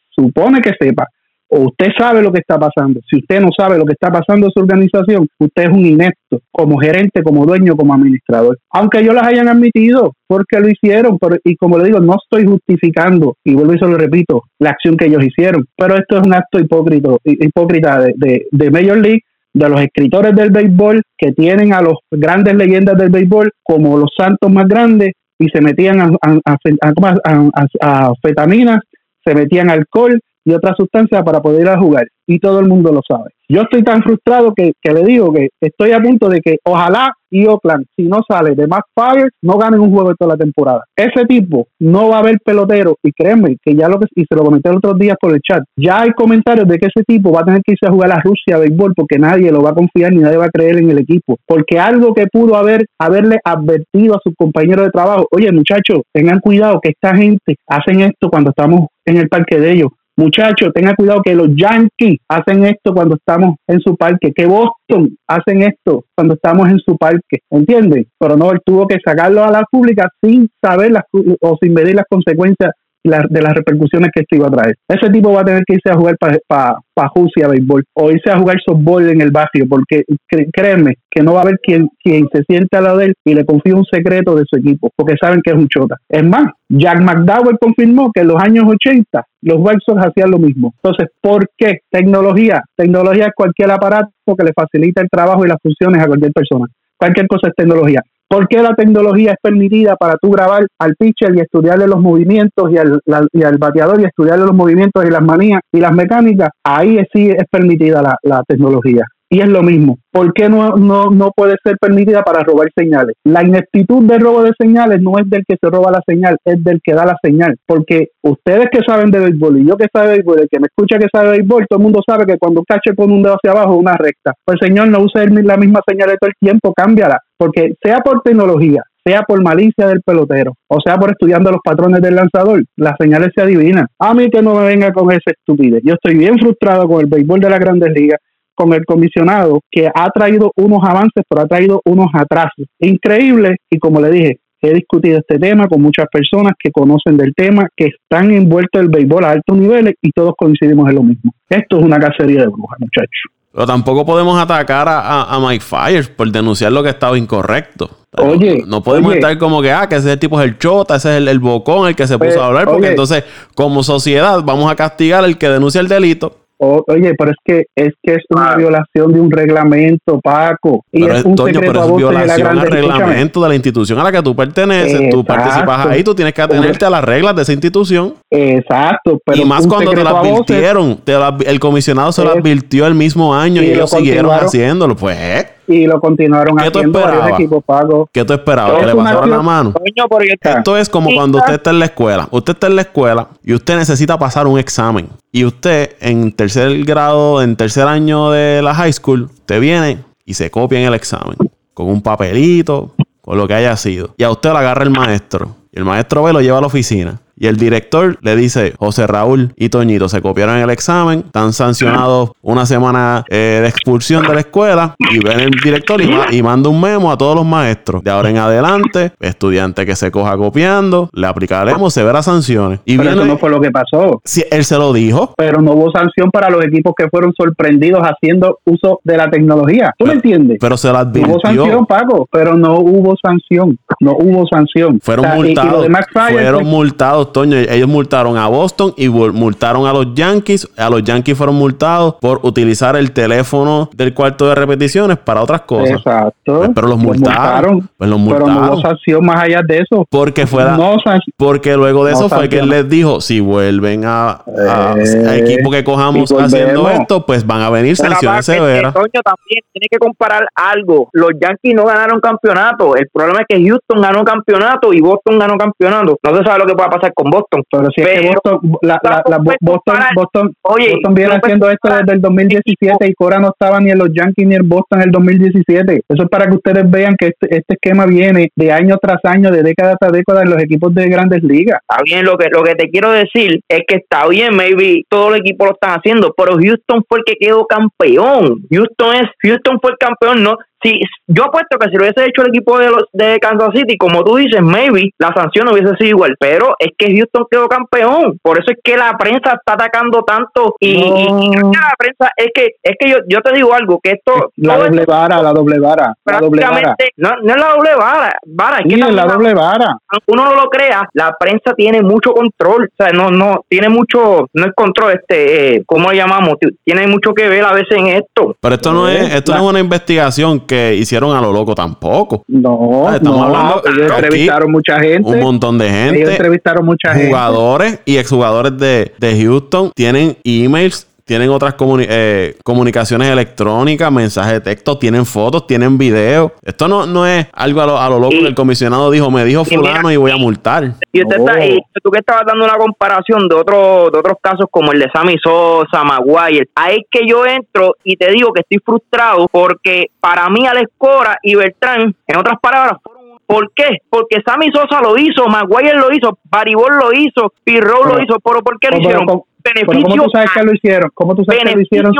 supone que sepa o usted sabe lo que está pasando. Si usted no sabe lo que está pasando en su organización, usted es un inepto como gerente, como dueño, como administrador. Aunque ellos las hayan admitido, porque lo hicieron, y como le digo, no estoy justificando, y vuelvo y se lo repito, la acción que ellos hicieron, pero esto es un acto hipócrita, hipócrita de, de, Major League de los escritores del béisbol que tienen a los grandes leyendas del béisbol como los santos más grandes y se metían a, a, a, se metían alcohol y otras sustancias para poder ir a jugar. Y todo el mundo lo sabe. Yo estoy tan frustrado que, le digo que estoy a punto de que ojalá y Oakland, si no sale de más Fire, no ganen un juego de toda la temporada. Ese tipo no va a haber pelotero. Y créeme que ya lo que, y se lo comenté el otro día por el chat, ya hay comentarios de que ese tipo va a tener que irse a jugar a Rusia a béisbol porque nadie lo va a confiar ni nadie va a creer en el equipo. Porque algo que pudo haber, haberle advertido a sus compañeros de trabajo, oye muchachos, tengan cuidado que esta gente hacen esto cuando estamos en el parque de ellos Muchachos, tengan cuidado que los Yankees hacen esto cuando estamos en su parque, que Boston hacen esto cuando estamos en su parque, ¿entienden? Pero no, él tuvo que sacarlo a la pública sin saber las, o sin medir las consecuencias de las repercusiones que esto iba a traer. Ese tipo va a tener que irse a jugar para pa, pa béisbol o irse a jugar softball en el barrio, porque créeme que no va a haber quien, quien se siente a la de él y le confíe un secreto de su equipo, porque saben que es un chota. Es más, Jack McDowell confirmó que en los años 80 los White hacían lo mismo. Entonces, ¿por qué? Tecnología. Tecnología es cualquier aparato que le facilita el trabajo y las funciones a cualquier persona. Cualquier cosa es tecnología. ¿Por qué la tecnología es permitida para tú grabar al pitcher y estudiarle los movimientos y al, bateador y estudiarle los movimientos y las manías y las mecánicas? Ahí sí es permitida la tecnología. Y es lo mismo. ¿Por qué no, no, no puede ser permitida para robar señales? La ineptitud de robo de señales no es del que se roba la señal, es del que da la señal. Porque ustedes que saben de béisbol y yo que sabe de béisbol, el que me escucha que sabe de béisbol, todo el mundo sabe que cuando un catcher pone un dedo hacia abajo, una recta. Pues señor, no use la misma señal de todo el tiempo, cámbiala. Porque sea por tecnología, sea por malicia del pelotero, o sea por estudiando los patrones del lanzador, las señales se adivinan. A mí que no me venga con ese estupidez. Yo estoy bien frustrado con el béisbol de las grandes ligas con el comisionado que ha traído unos avances, pero ha traído unos atrasos increíbles y como le dije, he discutido este tema con muchas personas que conocen del tema, que están envueltos en el béisbol a altos niveles y todos coincidimos en lo mismo. Esto es una cacería de brujas, muchachos. Pero tampoco podemos atacar a, Mike Fires por denunciar lo que estaba incorrecto. Oye, no podemos estar como que, ah, que ese tipo es el chota, ese es el, bocón, el que se puso a hablar, porque entonces, como sociedad, vamos a castigar al que denuncia el delito oye, pero es que es que es una violación de un reglamento, Paco. Y es un secreto pero es violación al reglamento de la institución a la que tú perteneces. Tú participas ahí, tú tienes que atenerte a las reglas de esa institución. Exacto. Pero y más cuando te lo advirtieron. el comisionado se lo advirtió el mismo año y, ellos siguieron haciéndolo. Pues y lo continuaron ¿Qué haciendo varios equipos pagos. ¿Qué tú esperabas? ¿Que le pasaron la mano? Esto es como cuando usted está en la escuela. Usted está en la escuela y usted necesita pasar un examen. Y usted en tercer grado, en tercer año de la high school, te viene y se copia en el examen. Con un papelito, con lo que haya sido. Y a usted lo agarra el maestro. Y el maestro ve lo lleva a la oficina. Y el director le dice, José Raúl y Toñito se copiaron el examen, están sancionados una semana eh, de expulsión de la escuela y ven el director y, manda un memo a todos los maestros. De ahora en adelante, estudiante que se coja copiando, le aplicaremos severas sanciones. Y Pero eso no fue lo que pasó. Sí, él se lo dijo. Pero no hubo sanción para los equipos que fueron sorprendidos haciendo uso de la tecnología. ¿Tú me entiendes? Pero se lo advirtió. Hubo sanción, Paco, pero no hubo sanción. No hubo sanción. Fueron O sea, y- y multados. fueron multados, Toño. Ellos multaron a Boston y multaron a los Yankees. A los Yankees fueron multados por utilizar el teléfono del cuarto de repeticiones para otras cosas. Exacto. Pues, pero los multaron. Pues los Pero no hubo sanción más allá de eso. Porque fuera. No. Porque luego de No eso fue que él les dijo: si vuelven a, a- Eh, a equipo que cojamos haciendo esto, pues van a venir sanciones severas. Toño también tiene que comparar algo. Los Yankees no ganaron campeonato. El problema es que Houston ganó campeonato y Boston ganó campeonato. No se sabe lo que pueda pasar con Boston. Pero si es que Boston, la, la- la- no puedes Boston. Boston, Oye, Boston viene no haciendo esto desde el 2017 y Cora no estaba ni en los Yankees ni en Boston en el 2017. Eso es para que ustedes vean que este, este esquema viene de año tras año, de década tras década en los equipos de grandes ligas. Está bien, lo que, lo que te quiero decir es que está bien, maybe todo el equipo lo están haciendo, pero Houston fue el que quedó campeón. Houston es, Houston fue el campeón, no. Si, yo apuesto que si lo hubiese hecho el equipo de, los, de Kansas City, como tú dices, maybe la sanción hubiese sido igual, pero es que Houston quedó campeón. Por eso es que la prensa está atacando tanto y, No. y- y creo que la prensa es que es que yo, yo te digo algo, que esto La doble esto vara, la doble vara, la doble vara. prácticamente no, no es la doble vara, vara es que es la doble vara. uno no lo crea, la prensa tiene mucho control, o sea, no, no, tiene mucho, no es control, este, eh, ¿cómo le llamamos? Tiene mucho que ver a veces en esto. Pero esto no es, esto no es una investigación que hicieron a lo loco tampoco. No, Ah, estamos no, hablando- ellos aquí, entrevistaron mucha gente. Un montón de ellos gente. entrevistaron mucha gente. jugadores y exjugadores de, de Houston tienen emails, tienen otras comuni- eh, comunicaciones electrónicas, mensajes de texto, tienen fotos, tienen videos. Esto no, no es algo a lo, a lo loco Y- que el comisionado dijo, me dijo y mira- fulano y voy a multar. Y usted No. está, y tú que estabas dando una comparación de otros de otros casos como el de Sammy Sosa, Maguire, ahí es que yo entro y te digo que estoy frustrado porque para mí Alex Cora y Beltrán, en otras palabras, ¿Por qué? Porque Sammy Sosa lo hizo, Maguire lo hizo, Baribol lo hizo, Pirro lo hizo, pero ¿por qué lo pero- hicieron? Pero- Pero ¿cómo tú sabes a- que lo hicieron? ¿Cómo tú sabes que lo hicieron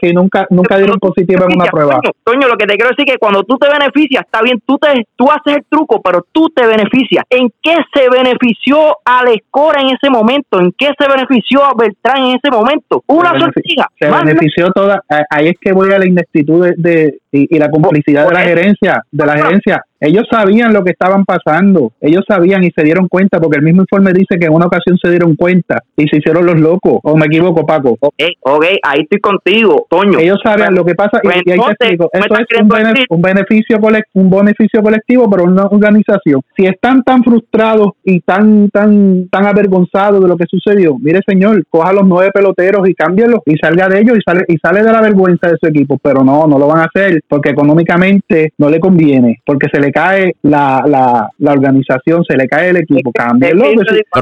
si, nunca, nunca dieron positivo en una prueba? Toño, Toño, lo que te quiero decir es que cuando tú te beneficias, está bien, tú te tú haces el truco, pero tú te beneficias. ¿En qué se benefició Alex Cora en ese momento? ¿En qué se benefició a Beltrán en ese momento? Una Se sortija. Se benefició toda. Ahí es que voy a la ineptitud de, de- y, y la complicidad de la gerencia. De la gerencia. Ellos sabían lo que estaban pasando. Ellos sabían y se dieron cuenta, porque el mismo informe dice que en una ocasión se dieron cuenta y se hicieron los locos. ¿O me equivoco, Paco? Ok, ok, ahí estoy contigo, Toño. Ellos saben lo que pasa y, y ahí te estás es un, bene- decir- un beneficio un beneficio colectivo para una organización. Si están tan frustrados y tan tan tan avergonzados de lo que sucedió, mire señor, coja los nueve peloteros y cámbienlos y salga de ellos y sale y sale de la vergüenza de su equipo. Pero no, no lo van a hacer porque económicamente no le conviene, porque se le cae la, la, la organización, se le cae el equipo. Cámbienlo.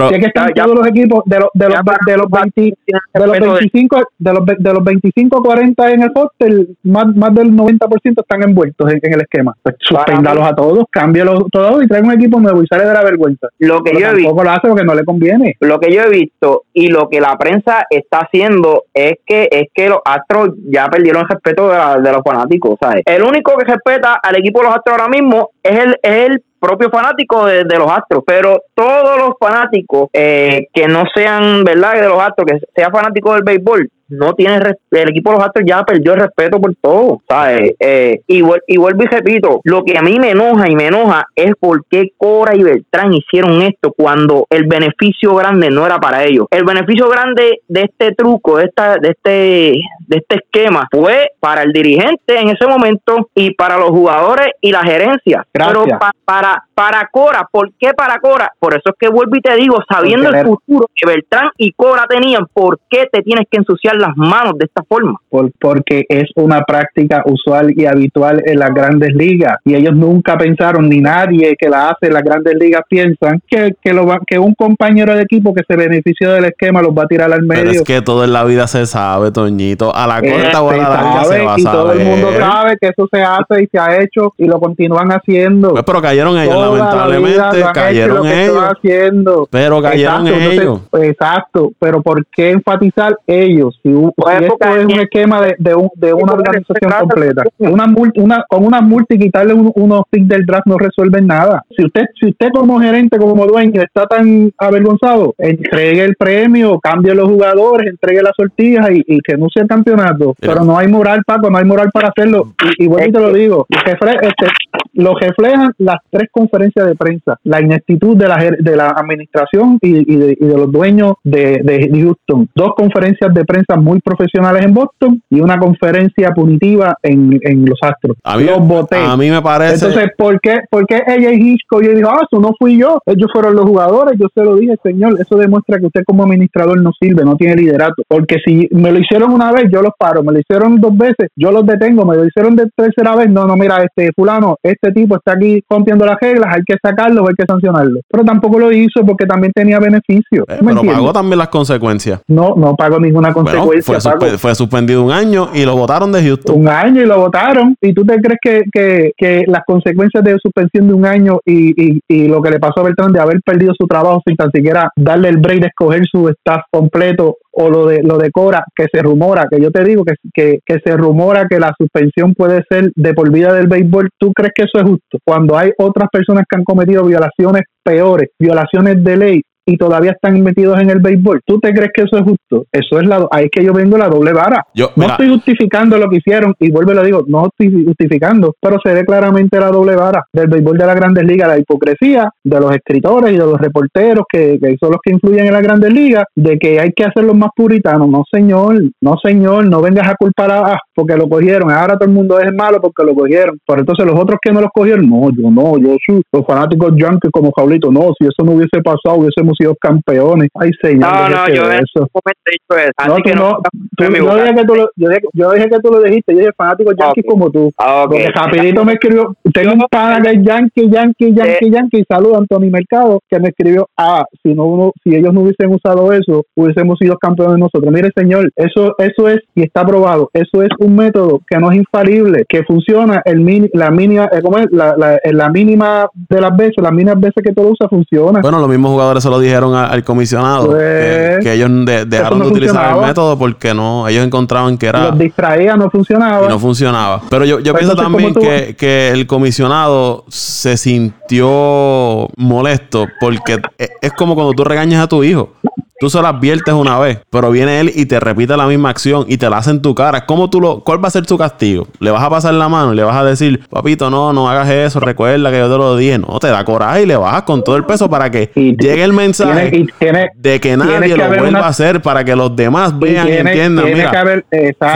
Si es que están Ya- todos los equipos de los de los, de los 20 de los respeto de- 25 de los, de los 25 40 en el hostel más, más del 90% están envueltos en, en el esquema pues suspéndalos a todos cámbialos todos y trae un equipo nuevo y sale de la vergüenza Lo que pero yo he visto lo hace porque no le conviene lo que yo he visto y lo que la prensa está haciendo es que es que los Astros ya perdieron el respeto de, la- de los fanáticos, ¿sabes? El único que respeta al equipo de los Astros ahora mismo es el, es el propio fanático de, de los Astros, pero todos los fanáticos eh, que no sean, ¿verdad?, de los Astros, que sea fanático del béisbol, no tiene el equipo de los Astros ya perdió el respeto por todo, ¿sabes? Eh, y, vuel- y vuelvo y repito, lo que a mí me enoja y me enoja es por qué Cora y Beltrán hicieron esto cuando el beneficio grande no era para ellos. El beneficio grande de este truco, de esta, de este, de este esquema, fue para el dirigente en ese momento y para los jugadores y la gerencia. Gracias. Pero pa- para, para Cora, ¿por qué para Cora? Por eso es que vuelvo y te digo, sabiendo el futuro que Beltrán y Cora tenían, ¿por qué te tienes que ensuciar las manos de esta forma? por- porque es una práctica usual y habitual en las grandes ligas y ellos nunca pensaron ni nadie que la hace en las grandes ligas piensan que, que, lo va- que un compañero de equipo que se benefició del esquema los va a tirar al Pero medio es que todo en la vida se sabe, Toñito. A la Eh, corta o a se la larga se sabe, va a y todo el mundo saber. sabe que eso se hace y se ha hecho y lo continúan haciendo. Pues, pero cayeron ellos, vida lamentablemente. y Cayeron ellos. haciendo. Pero cayeron Exacto, entonces, ellos. exacto, pero ¿por qué enfatizar ellos? Si, Pues, si esto es un esquema de, de, un- de una organización completa, una multi, una, con una multi quitarle un- unos picks del draft no resuelven nada. Si usted, si usted como gerente, como dueño, está tan avergonzado, entregue el premio, cambie los jugadores, entregue las sortillas y, y que no sea el campeonato. Pero- no hay moral, Paco, no hay moral para hacerlo. Y, y y te lo digo, este, lo reflejan las tres conferencias de prensa, la ineptitud de la, de la administración y, de, los dueños de, de, Houston. Dos conferencias de prensa muy profesionales en Boston y una conferencia punitiva en, en los Astros. A mí, A mí me parece. Entonces, ¿por qué, por qué ella y Hitchcock? Yo dijo, ah, eso no fui yo, ellos fueron los jugadores, yo se lo dije, señor, eso demuestra que usted como administrador no sirve, no tiene liderato, porque si me lo hicieron una vez, yo los paro, me lo hicieron dos veces, yo los detengo, me lo hicieron de tercera vez, no, no, mira, este fulano, este tipo está aquí rompiendo las reglas, hay que sacarlo, hay que sancionarlo. Pero tampoco lo hizo porque también tenía beneficio. Eh, pero pagó también las consecuencias. No, no pagó ninguna consecuencia. fue, suspendido un año y lo votaron de Houston. Un año y lo votaron. ¿Y tú te crees que, que, que las consecuencias de suspensión de un año y, y, y, lo que le pasó a Beltrán de haber perdido su trabajo sin tan siquiera darle el break de escoger su staff completo o lo de lo de Cora, que se rumora, que yo te digo que, que, que se rumora que la suspensión puede ser de por vida del béisbol, ¿tú crees que eso es justo? Cuando hay otras personas que han cometido violaciones peores, violaciones de ley, y todavía están metidos en el béisbol. ¿Tú te crees que eso es justo? Eso es la ahí es que yo vengo la doble vara. no estoy justificando lo que hicieron y vuelvo y lo digo, no estoy justificando, pero se ve claramente la doble vara del béisbol de las Grandes Ligas, la hipocresía de los escritores y de los reporteros que, son los que influyen en las Grandes Ligas, de que hay que hacerlo más puritano. No, señor, no, señor, no vengas a culpar a porque lo cogieron. Ahora todo el mundo es malo porque lo cogieron. Pero entonces los otros que no los cogieron, no, yo no, yo soy los fanáticos yankees como Jaulito, no, si eso no hubiese pasado, hubiésemos sido campeones. Ay, señor. No, no, yo eso. dicho eso. No, que no, yo, dije que tú lo, yo, dije, que tú lo dijiste. Yo dije fanático yankee como tú. Ah, okay. Porque rapidito me escribió. Tengo un pana que es yankee, yankee, yankee, yankee. Saludo a Anthony Mercado que me escribió. Ah, si no uno, si ellos no hubiesen usado eso, hubiésemos sido campeones nosotros. Mire, señor, eso, eso es y está probado. Eso es un método que no es infalible, que funciona el mini, la mínima, eh, ¿cómo es? La, la, la mínima de las veces, las mínimas veces que todo usa funciona. Bueno, los mismos jugadores se lo dijeron al comisionado que, pues, ellos dejaron de utilizar el método porque no ellos encontraban que era los distraía no funcionaba. y no funcionaba. Pero yo, yo pues pienso también que, que, el comisionado se sintió molesto porque es como cuando tú regañas a tu hijo Tú se lo adviertes una vez, pero viene él y te repite la misma acción y te la hace en tu cara. ¿Cómo tú lo, ¿Cuál va a ser tu castigo? ¿Le vas a pasar la mano y le vas a decir, papito, no, no hagas eso, recuerda que yo te lo dije? No, te da coraje y le bajas con todo el peso para que llegue el mensaje de que nadie lo vuelva a hacer, para que los demás vean y, entiendan. Mira,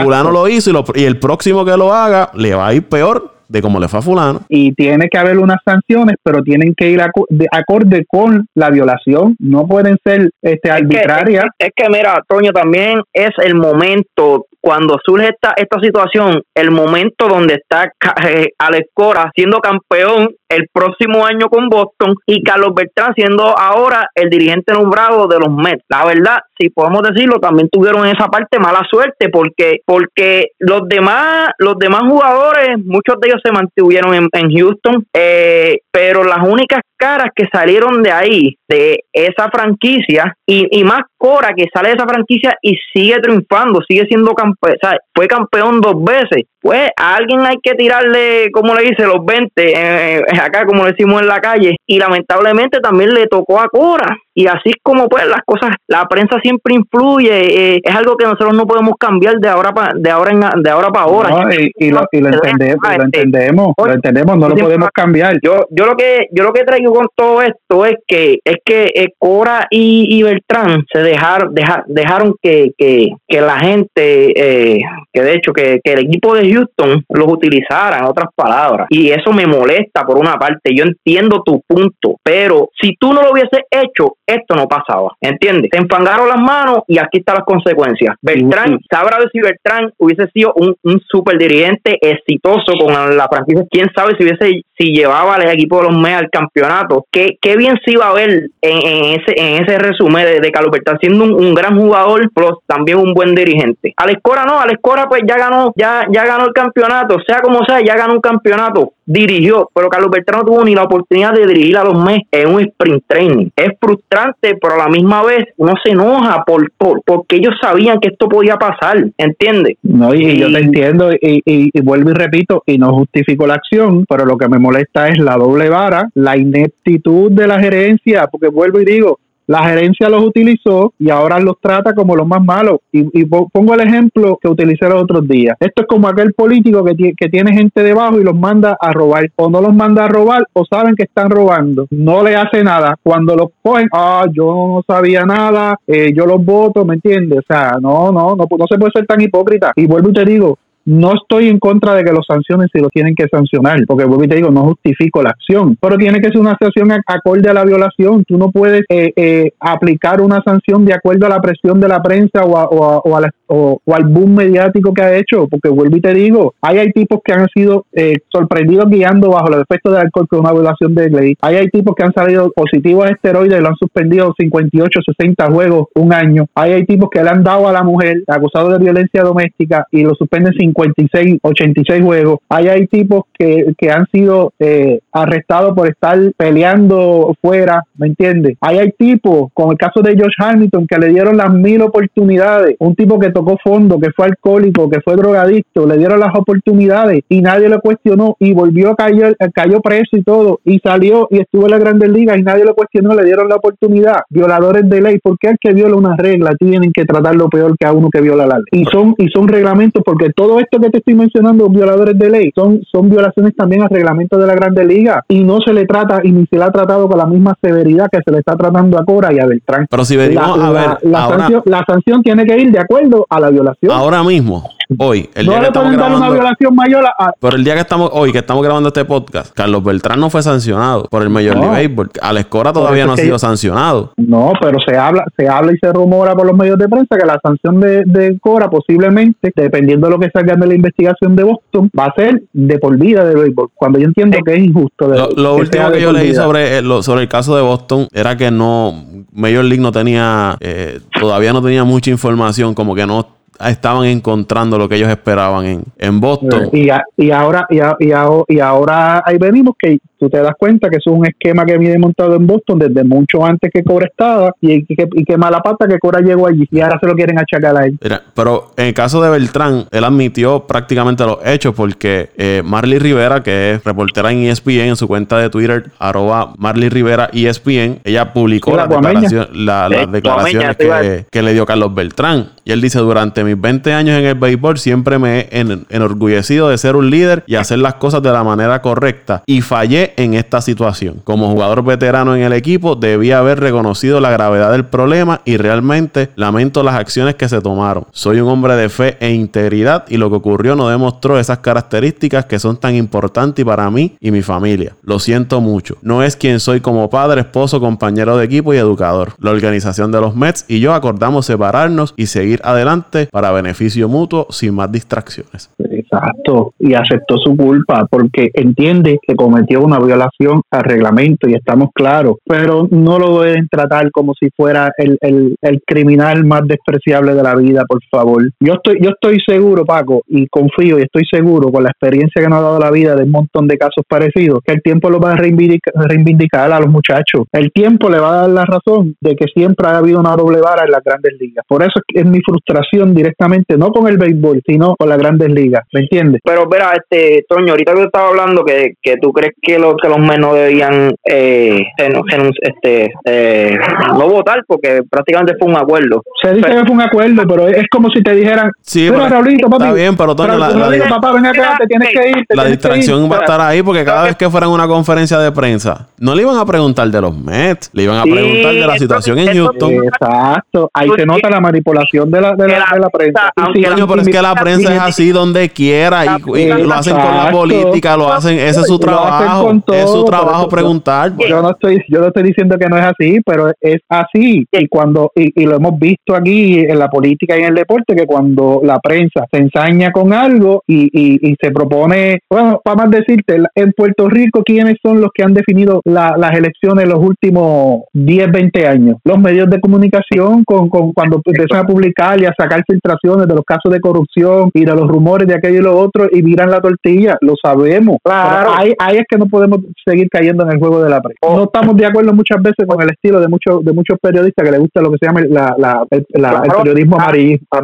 fulano lo hizo y, y el próximo que lo haga le va a ir peor de cómo le fue a fulano. Y tiene que haber unas sanciones, pero tienen que ir de acorde con la violación, no pueden ser este, arbitrarias. es, que, mira, Toño, también es el momento cuando surge esta, esta situación, el momento donde está eh, Alex Cora siendo campeón el próximo año con Boston y Carlos Beltrán siendo ahora el dirigente nombrado de los Mets. La verdad, si podemos decirlo, también tuvieron en esa parte mala suerte porque porque los demás los demás jugadores, muchos de ellos se mantuvieron en, Houston, eh, pero las únicas caras que salieron de ahí, de esa franquicia, y, y más Cora que sale de esa franquicia y sigue triunfando, sigue siendo campeón, o sea, fue campeón dos veces. Pues a alguien hay que tirarle, como le dice, los 20, eh, eh, acá como decimos en la calle, y lamentablemente también le tocó a Cora. Y así es como pues las cosas, la prensa siempre influye, eh, es algo que nosotros no podemos cambiar de ahora para de ahora en, de ahora para ahora. y, lo, y lo, entendemos, lo entendemos, lo entendemos, no lo podemos cambiar. Yo yo lo que yo lo que traigo con todo esto es que es que Cora y, y Beltrán se dejar, dejaron que, que, que, la gente, eh, que de hecho que, que, el equipo de Houston los utilizara, en otras palabras. Y eso me molesta por una parte. Yo entiendo tu punto, pero si tú no lo hubieses hecho, esto no pasaba. ¿Entiendes? Te empangaron las manos y aquí están las consecuencias. Beltrán, sabrá de si Beltrán hubiese sido un, un super dirigente exitoso con la franquicia. Quién sabe si hubiese si llevaba al equipo de los Mets al campeonato. Qué, qué bien se iba a ver en, en ese, en ese resumen de, de Carlos Beltrán siendo un, gran jugador, pero también un buen dirigente. Alex Cora no, Alex Cora pues ya ganó, ya, ya ganó el campeonato, sea como sea, ya ganó un campeonato, dirigió, pero Carlos Beltrán no tuvo ni la oportunidad de dirigir a los Mets en un sprint training. Es frustrante, pero a la misma vez uno se enoja por, por porque ellos sabían que esto podía pasar, ¿entiendes? No, y, yo te entiendo y, y, vuelvo y repito, y no justifico la acción, pero lo que me molesta es la doble vara, la ineptitud de la gerencia, porque vuelvo y digo, La gerencia los utilizó y ahora los trata como los más malos. Y, y pongo el ejemplo que utilicé los otros días. Esto es como aquel político que, que tiene gente debajo y los manda a robar. O no los manda a robar o saben que están robando. No le hace nada. Cuando los cogen, ah, yo no sabía nada, eh, yo los voto, ¿me entiendes? O sea, no, no, no, no se puede ser tan hipócrita. Y vuelvo y te digo, no estoy en contra de que los sancionen si lo tienen que sancionar, porque vuelvo y te digo, no justifico la acción, pero tiene que ser una sanción acorde a la violación. Tú no puedes eh, eh, aplicar una sanción de acuerdo a la presión de la prensa o, o, al boom mediático que ha hecho, porque vuelvo y te digo, hay, hay tipos que han sido eh, sorprendidos guiando bajo los efectos del alcohol con una violación de ley. Hay, hay tipos que han salido positivos a esteroides y lo han suspendido 58, 60 juegos un año. Hay, hay tipos que le han dado a la mujer acusado de violencia doméstica y lo suspenden 50 56, 86 juegos. Hay, hay tipos que, que han sido eh, arrestados por estar peleando fuera, ¿me entiendes? Hay, hay tipos, como el caso de Josh Hamilton, que le dieron las mil oportunidades. Un tipo que tocó fondo, que fue alcohólico, que fue drogadicto, le dieron las oportunidades y nadie lo cuestionó y volvió a caer, cayó preso y todo y salió y estuvo en la Grandes Ligas y nadie lo cuestionó, le dieron la oportunidad. Violadores de ley, ¿por qué el que viola una regla tienen que tratarlo peor que a uno que viola la ley? Y son, y son reglamentos porque todo esto esto que te estoy mencionando, violadores de ley, son, son violaciones también al reglamento de la Grande Liga y no se le trata y ni se le ha tratado con la misma severidad que se le está tratando a Cora y a Beltrán. Pero si venimos la, a ver, la, sanción, la sanción tiene que ir de acuerdo a la violación. Ahora mismo, hoy, el no día que estamos dar una grabando, violación mayor a, pero el día que estamos hoy, que estamos grabando este podcast, Carlos Beltrán no fue sancionado por el Major No. League Baseball. Alex Cora todavía no ha sido yo- sancionado. No, pero se habla, se habla y se rumora por los medios de prensa que la sanción de, de Cora posiblemente, dependiendo de lo que salga de la investigación de Boston, va a ser de por vida de béisbol. Cuando yo entiendo que es injusto. de- Lo, lo que último que yo por leí sobre, eh, lo- sobre el caso de Boston era que no, Major League no tenía, eh, todavía no tenía mucha información, como que no estaban encontrando lo que ellos esperaban en, en Boston. Y, a- y ahora y, a- y, a- y ahora ahí venimos que tú te das cuenta que eso es un esquema que viene montado en Boston desde mucho antes que Cora estaba y, que, y que mala pata que Cora llegó allí y ahora se lo quieren achacar a él. Mira, pero en el caso de Beltrán, él admitió prácticamente los hechos porque eh, Marley Rivera, que es reportera en ESPN, en su cuenta de Twitter, arroba Marley Rivera ESPN, ella publicó la las, guameña. declaraciones, la- las declaraciones que, que le dio Carlos Beltrán. Y él dice, durante mis 20 años en el béisbol siempre me he en- enorgullecido de ser un líder y hacer las cosas de la manera correcta. Y fallé en esta situación. Como jugador veterano en el equipo, debía haber reconocido la gravedad del problema y realmente lamento las acciones que se tomaron. Soy un hombre de fe e integridad y lo que ocurrió no demostró esas características que son tan importantes para mí y mi familia. Lo siento mucho. No es quien soy como padre, esposo, compañero de equipo y educador. La organización de los Mets y yo acordamos separarnos y adelante para beneficio mutuo sin más distracciones. Exacto, y aceptó su culpa porque entiende que cometió una violación al reglamento y estamos claros, pero no lo deben tratar como si fuera el, el, el criminal más despreciable de la vida, por favor. Yo estoy, yo estoy seguro, Paco, y confío y estoy seguro con la experiencia que nos ha dado la vida de un montón de casos parecidos, que el tiempo lo va a reivindicar, reivindicar a los muchachos. El tiempo le va a dar la razón de que siempre ha habido una doble vara en las grandes ligas. Por eso es, mi frustración directamente, no con el béisbol, sino con las grandes ligas. ¿Me entiendes? Pero, verá, este, Toño, ahorita que estaba hablando que, que tú crees que, lo, que los menos debían eh, este, eh, no votar porque prácticamente fue un acuerdo. Se dice Pero- que fue un acuerdo, pero es como si te dijeran, Sí, mira, pero- Raulito, papi, está bien, pero Toño, la- la- Raulito, papá, ven acá, te tienes que ir. te La distracción ir. va a estar ahí porque cada vez que fueran a una conferencia de prensa, no le iban a preguntar de los Mets, le iban a Sí, preguntar de la situación en Houston. Exacto, ahí se nota la manipulación de la, de la, de la prensa. Aunque la- Coño, pero es que la prensa es así donde quiera y, y lo hacen con la política, lo hacen, ese es su trabajo, todo, es su trabajo preguntar. Yo no estoy, yo no estoy diciendo que no es así, pero es así. Y cuando, y, y lo hemos visto aquí en la política y en el deporte, que cuando la prensa se ensaña con algo y, y, y se propone, bueno, para más decirte, en Puerto Rico, ¿quiénes son los que han definido la- las elecciones en los últimos 10, 20 años? Los medios de comunicación, con, con cuando empiezan a publicar y a sacar filtraciones de los casos de corrupción y de los rumores de aquello y lo otro y miran la tortilla, lo sabemos. Claro. Ahí, ahí, es que no podemos seguir cayendo en el juego de la prensa. Oh. No estamos de acuerdo muchas veces con el estilo de muchos de muchos periodistas que les gusta lo que se llama la, la, el, periodismo amarillista.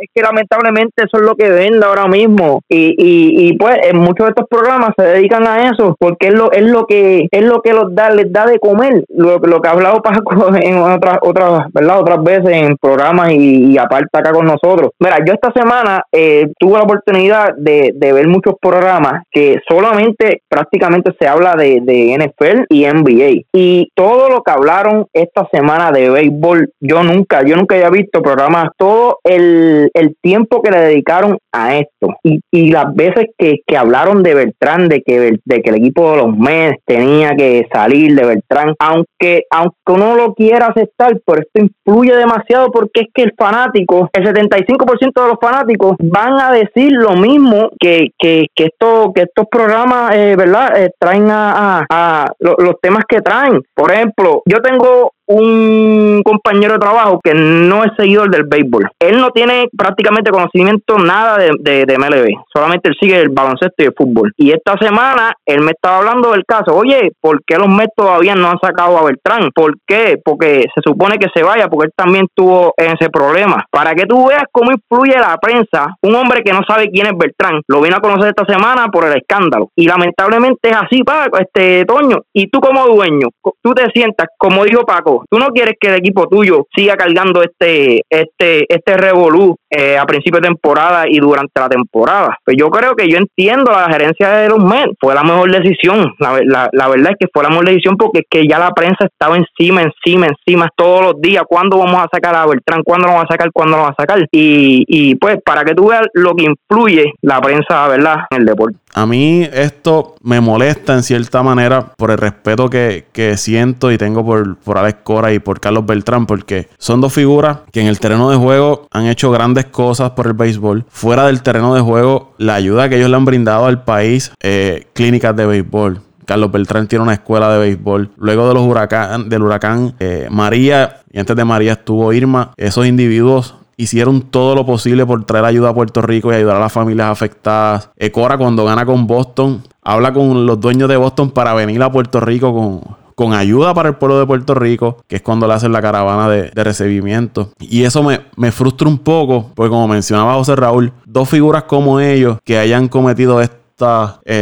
Es que lamentablemente eso es lo que vende ahora mismo y, y, y pues en muchos de estos programas se dedican a eso porque es lo es lo que es lo que los da les da de comer lo, lo que ha hablado Paco en otras otras verdad otras veces en programas y, aparte acá con nosotros mira yo esta semana eh, tuve la oportunidad de, de, ver muchos programas que solamente prácticamente se habla de, NFL y NBA y todo lo que hablaron esta semana de béisbol yo nunca yo nunca había visto programas. Todo el, el tiempo que le dedicaron a esto. Y, las veces que, que hablaron de Beltrán de que de que el equipo de los Mets tenía que salir de Beltrán aunque aunque uno lo quiera aceptar pero esto influye demasiado porque es que el fanático el 75% de los fanáticos van a decir lo mismo que, que, que, esto, que estos programas, eh, ¿verdad? Eh, traen a, a, los temas que traen. Por ejemplo, yo tengo un compañero de trabajo que no es seguidor del béisbol. Él no tiene prácticamente conocimiento nada de, MLB, solamente él sigue el baloncesto y el fútbol. Y esta semana él me estaba hablando del caso, oye, ¿por qué los Mets todavía no han sacado a Beltrán? ¿Por qué? Porque se supone que se vaya, porque él también tuvo ese problema. Para que tú veas cómo influye la prensa, un hombre que no sabe quién es Beltrán, lo vino a conocer esta semana por el escándalo. Y lamentablemente es así, Paco, este Toño. Y tú como dueño, tú te sientas, como dijo Paco, Tú no quieres que el equipo tuyo siga cargando este este este revolú eh, a principio de temporada y durante la temporada. Pues yo creo que yo entiendo la gerencia de los Mets. Fue la mejor decisión. La, la, verdad es que fue la mejor decisión porque es que ya la prensa estaba encima, encima, encima todos los días. ¿Cuándo vamos a sacar a Beltrán? ¿Cuándo lo vamos a sacar? ¿Cuándo lo vamos a sacar? Y, y pues para que tú veas lo que influye la prensa, ¿verdad? En el deporte. A mí esto me molesta en cierta manera por el respeto que, que siento y tengo por, por Alex Cora y por Carlos Beltrán, porque son dos figuras que en el terreno de juego han hecho grandes cosas por el béisbol. Fuera del terreno de juego, la ayuda que ellos le han brindado al país, eh, clínicas de béisbol. Carlos Beltrán tiene una escuela de béisbol. Luego de los huracán, del huracán eh, María, y antes de María estuvo Irma, esos individuos hicieron todo lo posible por traer ayuda a Puerto Rico y ayudar a las familias afectadas. Ecora cuando gana con Boston, habla con los dueños de Boston para venir a Puerto Rico con, con ayuda para el pueblo de Puerto Rico, que es cuando le hacen la caravana de, recibimiento. Y eso me, frustra un poco, porque como mencionaba José Raúl, dos figuras como ellos que hayan cometido eh,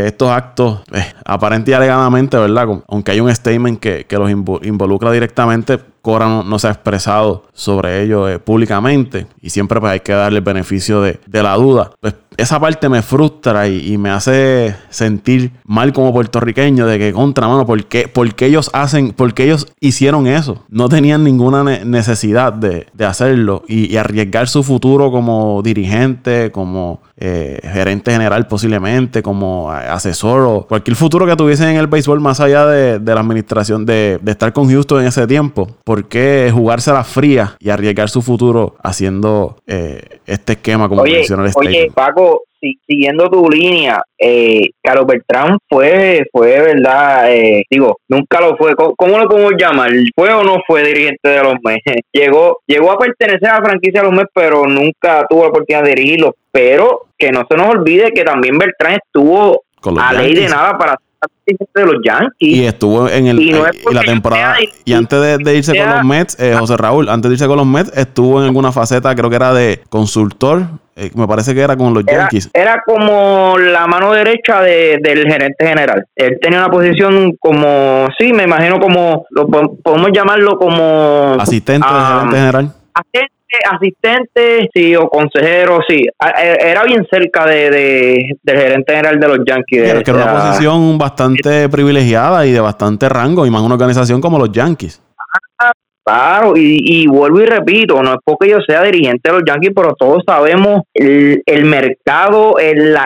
estos actos, eh, aparente y alegadamente, ¿verdad? Aunque hay un statement que, que los involucra directamente, Cora no, se ha expresado sobre ello eh, públicamente y siempre pues hay que darle el beneficio de, la duda. Pues esa parte me frustra y, me hace sentir mal como puertorriqueño de que contra mano, ¿por qué, ellos hacen, porque ellos hicieron eso? No tenían ninguna necesidad de, hacerlo y, arriesgar su futuro como dirigente, como eh, gerente general posiblemente, como asesor o cualquier futuro que tuviesen en el béisbol más allá de, la administración, de, de estar con Houston en ese tiempo ¿por qué jugarse a la fría y arriesgar su futuro haciendo eh, este esquema como oye, mencionó el Oye, Paco, siguiendo tu línea, eh, Carlos Bertrán fue, fue verdad, eh, digo, nunca lo fue, ¿cómo, lo podemos llamar? ¿Fue o no fue dirigente de los meses? Llegó, llegó a pertenecer a la franquicia de los meses, pero nunca tuvo la oportunidad de dirigirlo. Pero que no se nos olvide que también Bertrán estuvo a ley de nada para de los Yankees. Y estuvo en el y, la temporada. Y, antes de, irse con los Mets, eh, José Raúl, antes de irse con los Mets, estuvo en alguna faceta, creo que era de consultor. Eh, me parece que era con los Yankees. Era como la mano derecha del gerente general. Él tenía una posición como, sí, me imagino como, lo podemos llamarlo como. Asistente del gerente general. Asistente sí, o consejero, sí. E, era bien cerca de, del gerente general de los Yankees. que era una posición bastante privilegiada y de bastante rango, y más una organización como los Yankees. Claro, y, vuelvo y repito, no es porque yo sea dirigente de los Yankees, pero todos sabemos el, mercado, el,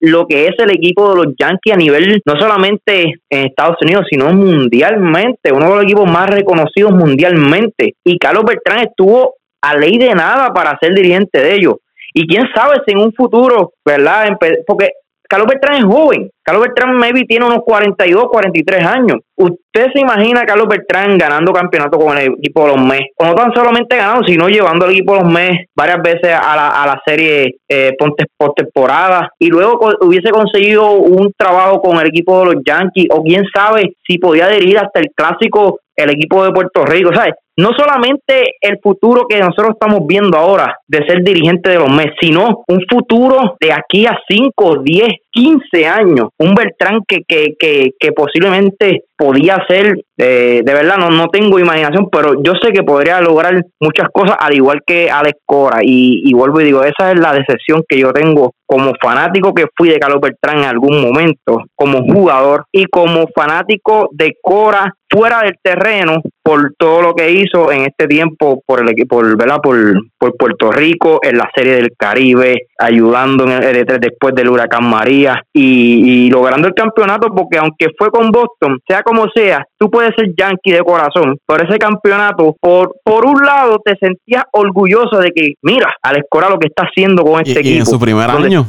lo que es el equipo de los Yankees a nivel, no solamente en Estados Unidos, sino mundialmente, uno de los equipos más reconocidos mundialmente. Y Carlos Bertrán estuvo a ley de nada para ser dirigente de ellos. Y quién sabe si en un futuro, ¿verdad? Porque Carlos Beltrán es joven. Carlos Beltrán maybe tiene unos 42, 43 años. ¿Usted se imagina Carlos Beltrán ganando campeonato con el equipo de los MES? O no tan solamente ganando, sino llevando al equipo de los MES varias veces a la, a la serie eh, por temporada y luego hubiese conseguido un trabajo con el equipo de los Yankees o quién sabe si podía dirigir hasta el clásico el equipo de Puerto Rico, ¿sabes? No solamente el futuro que nosotros estamos viendo ahora de ser dirigente de los MES, sino un futuro de aquí a 5, 10, 15 años. Un Beltrán que, que, que, que posiblemente podía ser, eh, de verdad no, no tengo imaginación, pero yo sé que podría lograr muchas cosas al igual que Alex Cora. Y, y vuelvo y digo, esa es la decepción que yo tengo como fanático que fui de Carlos Beltrán en algún momento, como jugador y como fanático de Cora fuera del terreno por todo lo que hizo en este tiempo por el equipo, ¿verdad? Por, por Puerto Rico, en la Serie del Caribe, ayudando en el, después del huracán María y, y, logrando el campeonato, porque aunque fue con Boston, sea como sea, tú puedes ser yankee de corazón, por ese campeonato, por, por un lado te sentías orgulloso de que, mira, Alex Cora lo que está haciendo con este equipo. en su primer año.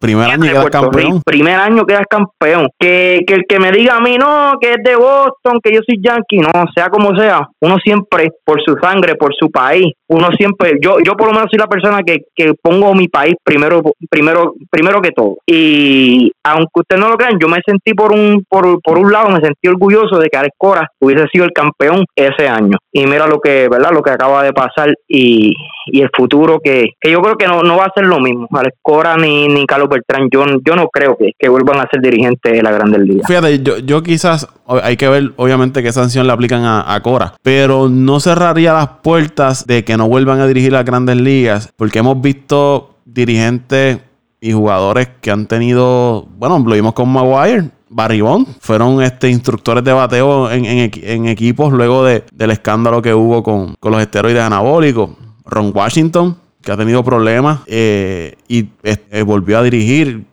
Primer año quedas campeón. primer año quedas campeón. Que, que el que me diga a mí, no, que es de Boston, que yo soy yankee, no, sea como sea, uno siempre, por su sangre, por su país, uno siempre, yo, yo por lo menos soy la persona que, que pongo mi país primero, primero, primero que todo. Y aunque ustedes no lo crean, yo me sentí por un, por, por un lado, me sentí orgulloso de que Alex Cora hubiese sido el campeón ese año. Y mira lo que, ¿verdad? Lo que acaba de pasar y, y el futuro que, que yo creo que no, no va a ser lo mismo. Alex Cora ni, ni Carlos Beltrán, yo, yo no creo que, vuelvan a ser dirigentes de la Grandes Ligas. Fíjate, yo, yo quizás, hay que ver obviamente qué sanción le aplican a, a, Cora, pero no cerraría las puertas de que no vuelvan a dirigir las Grandes Ligas, porque hemos visto dirigentes y jugadores que han tenido, bueno, lo vimos con Maguire, Barry Bond, fueron este, instructores de bateo en, en, en equipos luego de, del escándalo que hubo con, con los esteroides anabólicos. Ron Washington que ha tenido problemas eh, y eh, volvió a dirigir.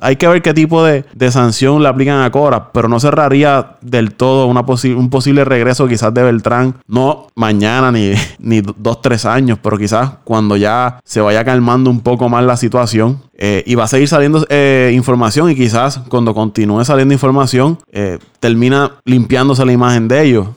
hay que ver qué tipo de, sanción le aplican a Cora, pero no cerraría del todo una un posible regreso quizás de Beltrán, no mañana ni, ni dos, tres años, pero quizás cuando ya se vaya calmando un poco más la situación. Eh, y va a seguir saliendo información y quizás cuando continúe saliendo información termina limpiándose la imagen de ellos.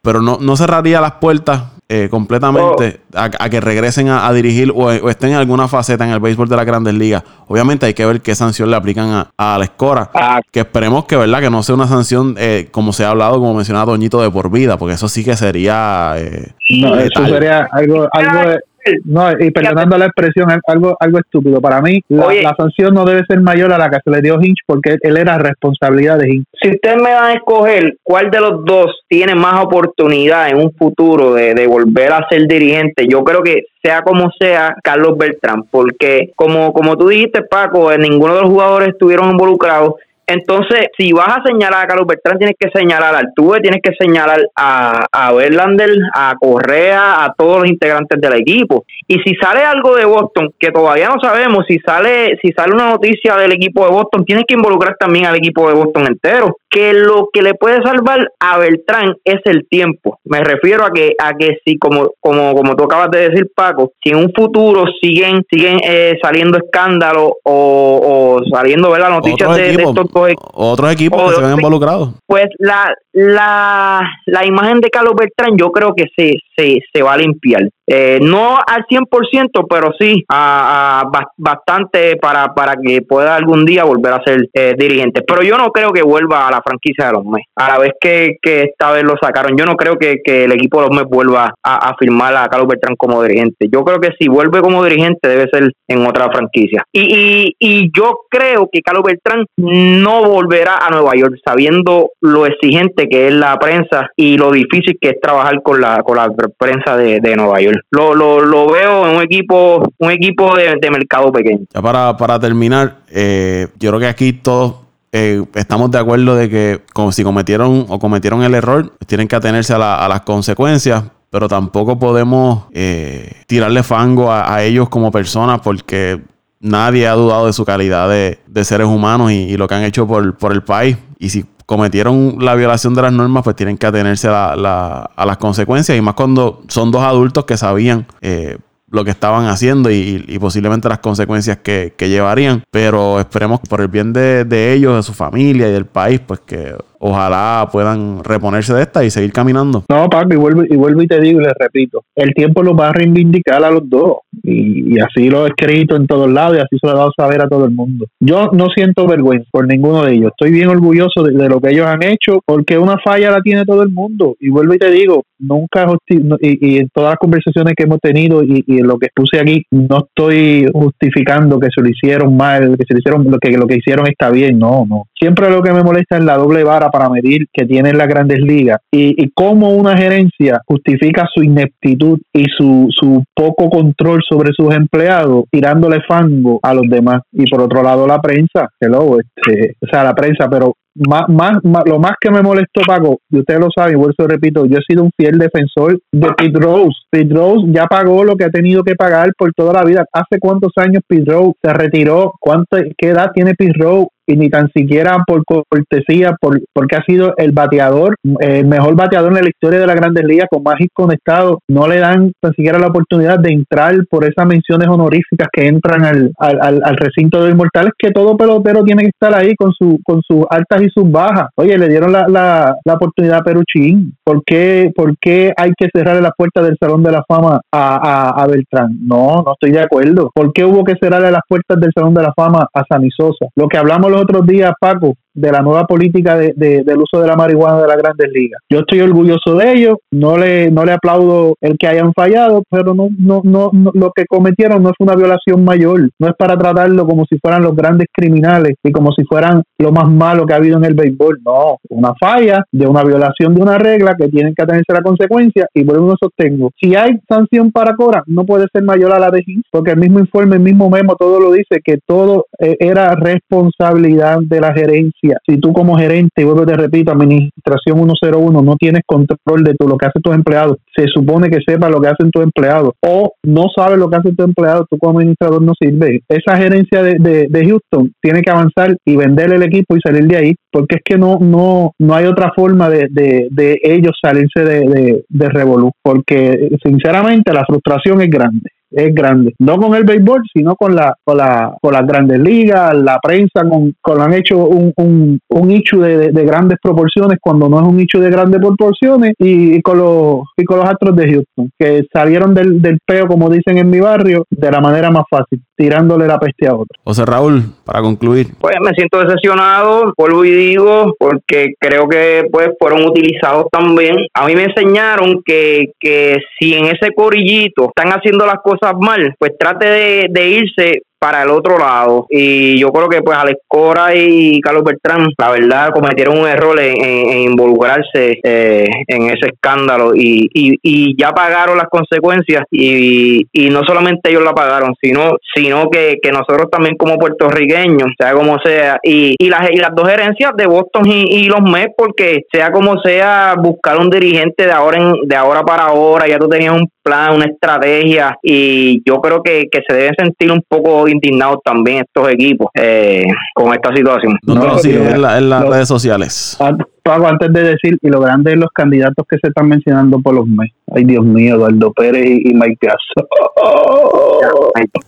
pero no, no cerraría las puertas eh, completamente oh. a, que regresen a, dirigir o, estén en alguna faceta en el béisbol de las grandes ligas. Obviamente hay que ver qué sanción le aplican a, a la escora. Ah. Que esperemos que, ¿verdad? Que no sea una sanción, eh, como se ha hablado, como mencionaba Doñito, de por vida, porque eso sí que sería... Eh, no, eso sería algo, algo de no, y perdonando la expresión, algo, algo estúpido. Para mí, la, sanción no debe ser mayor a la que se le dio Hinch porque él era responsabilidad de Hinch. Si ustedes me van a escoger cuál de los dos tiene más oportunidad en un futuro de, de volver a ser dirigente, yo creo que sea como sea Carlos Beltrán, porque como, como tú dijiste, Paco, ninguno de los jugadores estuvieron involucrados entonces, si vas a señalar a Carlos Bertrán, tienes que señalar a Altuve, tienes que señalar a, a Verlander, a Correa, a todos los integrantes del equipo. Y si sale algo de Boston, que todavía no sabemos, si sale, si sale una noticia del equipo de Boston, tienes que involucrar también al equipo de Boston entero. Que lo que le puede salvar a Beltrán es el tiempo. Me refiero a que, a que si, como, como, como tú acabas de decir, Paco, si en un futuro siguen, siguen eh, saliendo escándalos o, saliendo ver las noticias de, estos otros equipos que se ven involucrados. Pues la, la, la imagen de Carlos Beltrán yo creo que se, se, se va a limpiar. Eh, no al 100%, pero sí a, bastante para, para que pueda algún día volver a ser eh, dirigente. Pero yo no creo que vuelva a la franquicia de los Mets. A la vez que, que esta vez lo sacaron, yo no creo que, que el equipo de los Mets vuelva a, a, firmar a Carlos Beltrán como dirigente. Yo creo que si vuelve como dirigente debe ser en otra franquicia. Y, y, y yo creo que Carlos Beltrán no volverá a Nueva York sabiendo lo exigente que es la prensa y lo difícil que es trabajar con la, con la prensa de, de Nueva York lo, lo, lo veo en un equipo, un equipo de, mercado pequeño. Ya para, para terminar, eh, yo creo que aquí todos eh, estamos de acuerdo de que como si cometieron o cometieron el error, tienen que atenerse a, las consecuencias, pero tampoco podemos eh, tirarle fango a, ellos como personas porque nadie ha dudado de su calidad de, seres humanos y, lo que han hecho por, por el país. Y si cometieron la violación de las normas, pues tienen que atenerse a, las consecuencias. Y más cuando son dos adultos que sabían eh, lo que estaban haciendo y, posiblemente las consecuencias que, llevarían. Pero esperemos por el bien de, de ellos, de su familia y del país, pues que ojalá puedan reponerse de esta y seguir caminando. No, Paco, y vuelvo, y vuelvo y te digo y le repito, el tiempo los va a reivindicar a los dos y, así lo he escrito en todos lados y así se lo he dado saber a todo el mundo. Yo no siento vergüenza por ninguno de ellos, estoy bien orgulloso de, lo que ellos han hecho porque una falla la tiene todo el mundo y vuelvo y te digo, nunca y, y en todas las conversaciones que hemos tenido y, en lo que puse aquí, no estoy justificando que se lo hicieron mal, que se lo hicieron, lo que, lo que hicieron está bien, no, no. Siempre lo que me molesta es la doble vara para medir que tienen las grandes ligas y, y cómo una gerencia justifica su ineptitud y su, su poco control sobre sus empleados tirándole fango a los demás. Y por otro lado la prensa, hello, este, o sea, la prensa, pero más, más, lo más que me molestó, Paco, y usted lo sabe, y vuelvo y repito, yo he sido un fiel defensor de Pete Rose. Pete Rose ya pagó lo que ha tenido que pagar por toda la vida. ¿Hace cuántos años Pete Rose se retiró? ¿Cuánto, ¿Qué edad tiene Pete Rose? Y ni tan siquiera por cortesía, por, porque ha sido el bateador, el mejor bateador en la historia de la Grandes Ligas con más hits conectados, no le dan tan siquiera la oportunidad de entrar por esas menciones honoríficas que entran al, al, al recinto de inmortales, que todo pelotero tiene que estar ahí con, su, con sus altas y sus bajas. Oye, le dieron la, la, la oportunidad a Peruchín. ¿Por qué, ¿Por qué hay que cerrar las puertas del Salón de la Fama a, a, Beltrán? No, no estoy de acuerdo. ¿Por qué hubo que cerrarle las puertas del Salón de la Fama a Sanisosa? Lo que hablamos los otros días, Paco, de la nueva política de, del uso de la marihuana de las grandes ligas. Yo estoy orgulloso de ello, no le, no le aplaudo el que hayan fallado, pero no, no, no, lo que cometieron no es una violación mayor, no es para tratarlo como si fueran los grandes criminales y como si fueran lo más malo que ha habido en el béisbol, no, una falla de una violación de una regla que tienen que atenerse a la consecuencia y por eso sostengo, si hay sanción para Cora, no puede ser mayor a la de Gil, porque el mismo informe, el mismo memo, todo lo dice, que todo eh, era responsabilidad de la gerencia si tú como gerente, y vuelvo te repito, administración 101, no tienes control de todo lo que hacen tus empleados, se supone que sepa lo que hacen tus empleados, o no sabes lo que hacen tus empleados, tú como administrador no sirve. Esa gerencia de, de, Houston tiene que avanzar y vender el equipo y salir de ahí, porque es que no, no, no hay otra forma de, de ellos salirse de, de, de porque sinceramente la frustración es grande es grande. No con el béisbol, sino con la con, la, con las grandes ligas, la prensa, con, con han hecho un, un, un hecho de, de, grandes proporciones cuando no es un hecho de grandes proporciones y, con los y con los Astros de Houston, que salieron del, del peo, como dicen en mi barrio, de la manera más fácil, tirándole la peste a otro. José Raúl, para concluir. Pues me siento decepcionado, vuelvo y digo, porque creo que pues fueron utilizados también. A mí me enseñaron que, que si en ese corillito están haciendo las cosas mal, pues trate de, de irse para el otro lado. Y yo creo que pues Alex Cora y Carlos Bertrán, la verdad, cometieron un error en, involucrarse eh, en ese escándalo y, y, ya pagaron las consecuencias y, y no solamente ellos la pagaron, sino, sino que, que nosotros también como puertorriqueños, sea como sea, y, y, las, y las dos gerencias de Boston y, los Mets, porque sea como sea, buscar un dirigente de ahora, en, de ahora para ahora, ya tú tenías un plan, una estrategia y yo creo que, que se deben sentir un poco indignados también estos equipos eh, con esta situación. ¿Dónde lo siguen en, las redes sociales? Pago, antes de decir, y lo grande de los candidatos que se están mencionando por los meses. Ay, Dios mío, Eduardo Pérez y, Mike Piazza.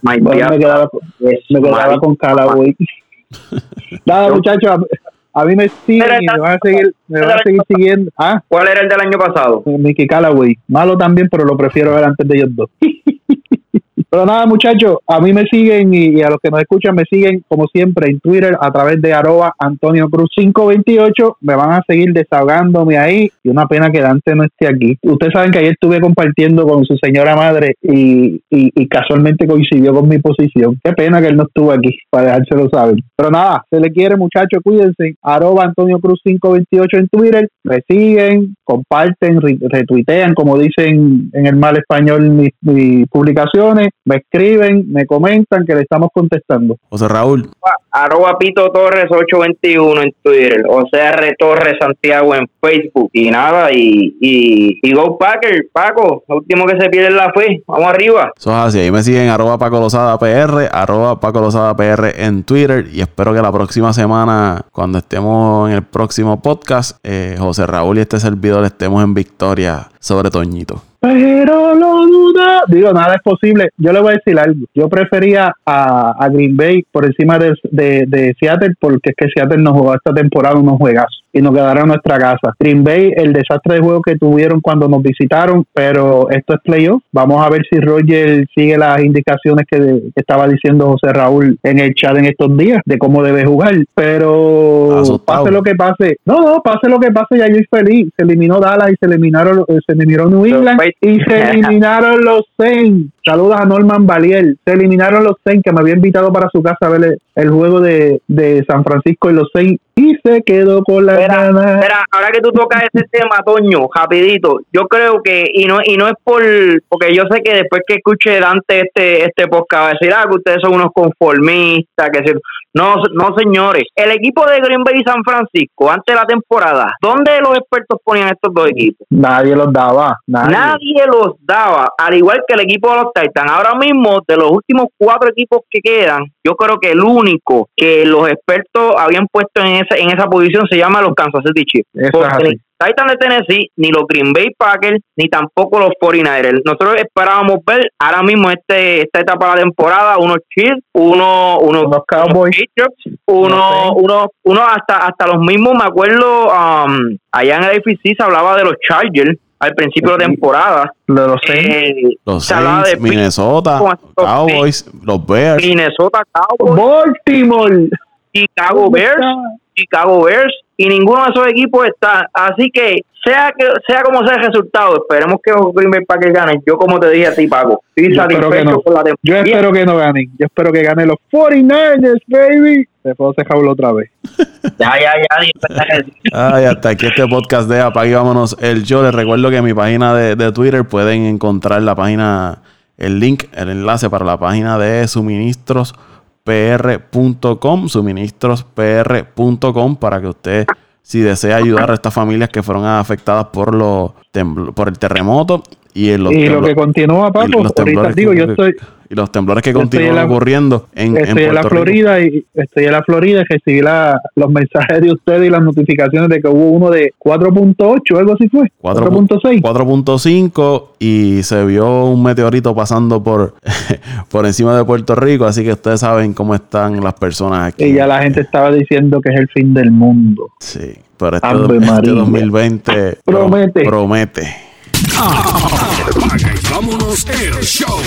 Mike, me quedaba, me quedaba con Callaway. Nada, muchachos, a mí me siguen y me van a seguir, me van a seguir siguiendo. ¿Ah? ¿Cuál era el del año pasado? Mickey Callaway. Malo también, pero lo prefiero ver antes de ellos dos. Pero nada, muchachos, a mí me siguen y, a los que nos escuchan me siguen, como siempre, en Twitter a través de arroba Antonio Cruz 528. Me van a seguir desahogándome ahí y una pena que Dante no esté aquí. Ustedes saben que ayer estuve compartiendo con su señora madre y, y, casualmente coincidió con mi posición. Qué pena que él no estuvo aquí para dejárselo saber. Pero nada, se le quiere, muchachos, cuídense. Arroba Antonio Cruz 528 en Twitter. Me siguen, comparten, retuitean, como dicen en el mal español mis publicaciones me escriben, me comentan que le estamos contestando. José Raúl. Arroba Pito Torres 821 en Twitter, o sea, R Torres Santiago en Facebook. Y nada, y, y, y Go Packer, Paco, último que se pierde la fe, vamos arriba. Eso es así, ahí me siguen arroba Paco Lozada PR, arroba Paco Lozada PR en Twitter y espero que la próxima semana, cuando estemos en el próximo podcast, eh, José Raúl y este servidor estemos en victoria sobre Toñito. Pero lo duda. Digo, nada es posible. Yo le voy a decir algo. Yo prefería a, Green Bay por encima de, de, Seattle porque es que Seattle nos jugó esta temporada unos juegazos y nos quedaron en nuestra casa. Green Bay, el desastre de juego que tuvieron cuando nos visitaron, pero esto es playoff. Vamos a ver si Roger sigue las indicaciones que, estaba diciendo José Raúl en el chat en estos días de cómo debe jugar. Pero pase lo que pase, no, no, pase lo que pase, ya yo estoy feliz. Se eliminó Dallas y se eliminaron, se eliminó New England y se eliminaron los Saints. Saludos a Norman Valier. Se eliminaron los Saints, que me había invitado para su casa a ver el, juego de, de, San Francisco y los Saints. Y se quedó con la gana. ahora que tú tocas ese tema, Toño, rapidito, yo creo que, y no y no es por, porque yo sé que después que escuche Dante este, este podcast, va a decir, ah, que ustedes son unos conformistas, que no, no, señores. El equipo de Green Bay y San Francisco, antes de la temporada, ¿dónde los expertos ponían estos dos equipos? Nadie los daba. Nadie, los daba. Al igual que el equipo de los Titans. Ahora mismo, de los últimos cuatro equipos que quedan, yo creo que el único que los expertos habían puesto en esa, en esa posición se llama los Kansas City Chiefs. Porque Titans de Tennessee, ni los Green Bay Packers, ni tampoco los 49ers. Nosotros esperábamos ver ahora mismo este esta etapa de la temporada unos Chiefs, uno, unos, Cowboys, uno, uno, uno hasta hasta los mismos, me acuerdo, um, allá en el AFC se hablaba de los Chargers al principio de la temporada. De los eh, los Saints Minnesota, Cowboys, los Bears. Minnesota Cowboys. Baltimore. Chicago Bears. Chicago Bears y ninguno de esos equipos está. Así que sea que sea como sea el resultado, esperemos que los Green Bay Packers ganen. Yo como te dije a ti, Paco, estoy yo satisfecho con la temporada. Yo espero que no ganen. Yo espero que ganen los 49ers, baby. Después se jaula otra vez. ya, ya, ya. Ay, hasta aquí este podcast de Apague Vámonos el Yo. Les recuerdo que en mi página de, de Twitter pueden encontrar la página, el link, el enlace para la página de suministros pr.com, suministrospr.com, para que usted, si desea ayudar a estas familias que fueron afectadas por, los por el terremoto y, en los y lo que continúa, Paco, ahorita digo, yo estoy y los temblores que continúan ocurriendo en, estoy en, la Florida y estoy en la Florida y recibí la, los mensajes de ustedes y las notificaciones de que hubo uno de 4.8 algo así fue 4.6 4.5 y se vio un meteorito pasando por por encima de Puerto Rico así que ustedes saben cómo están las personas aquí. Y ya la gente estaba diciendo que es el fin del mundo. Sí pero este, este 2020 promete. promete vámonos el show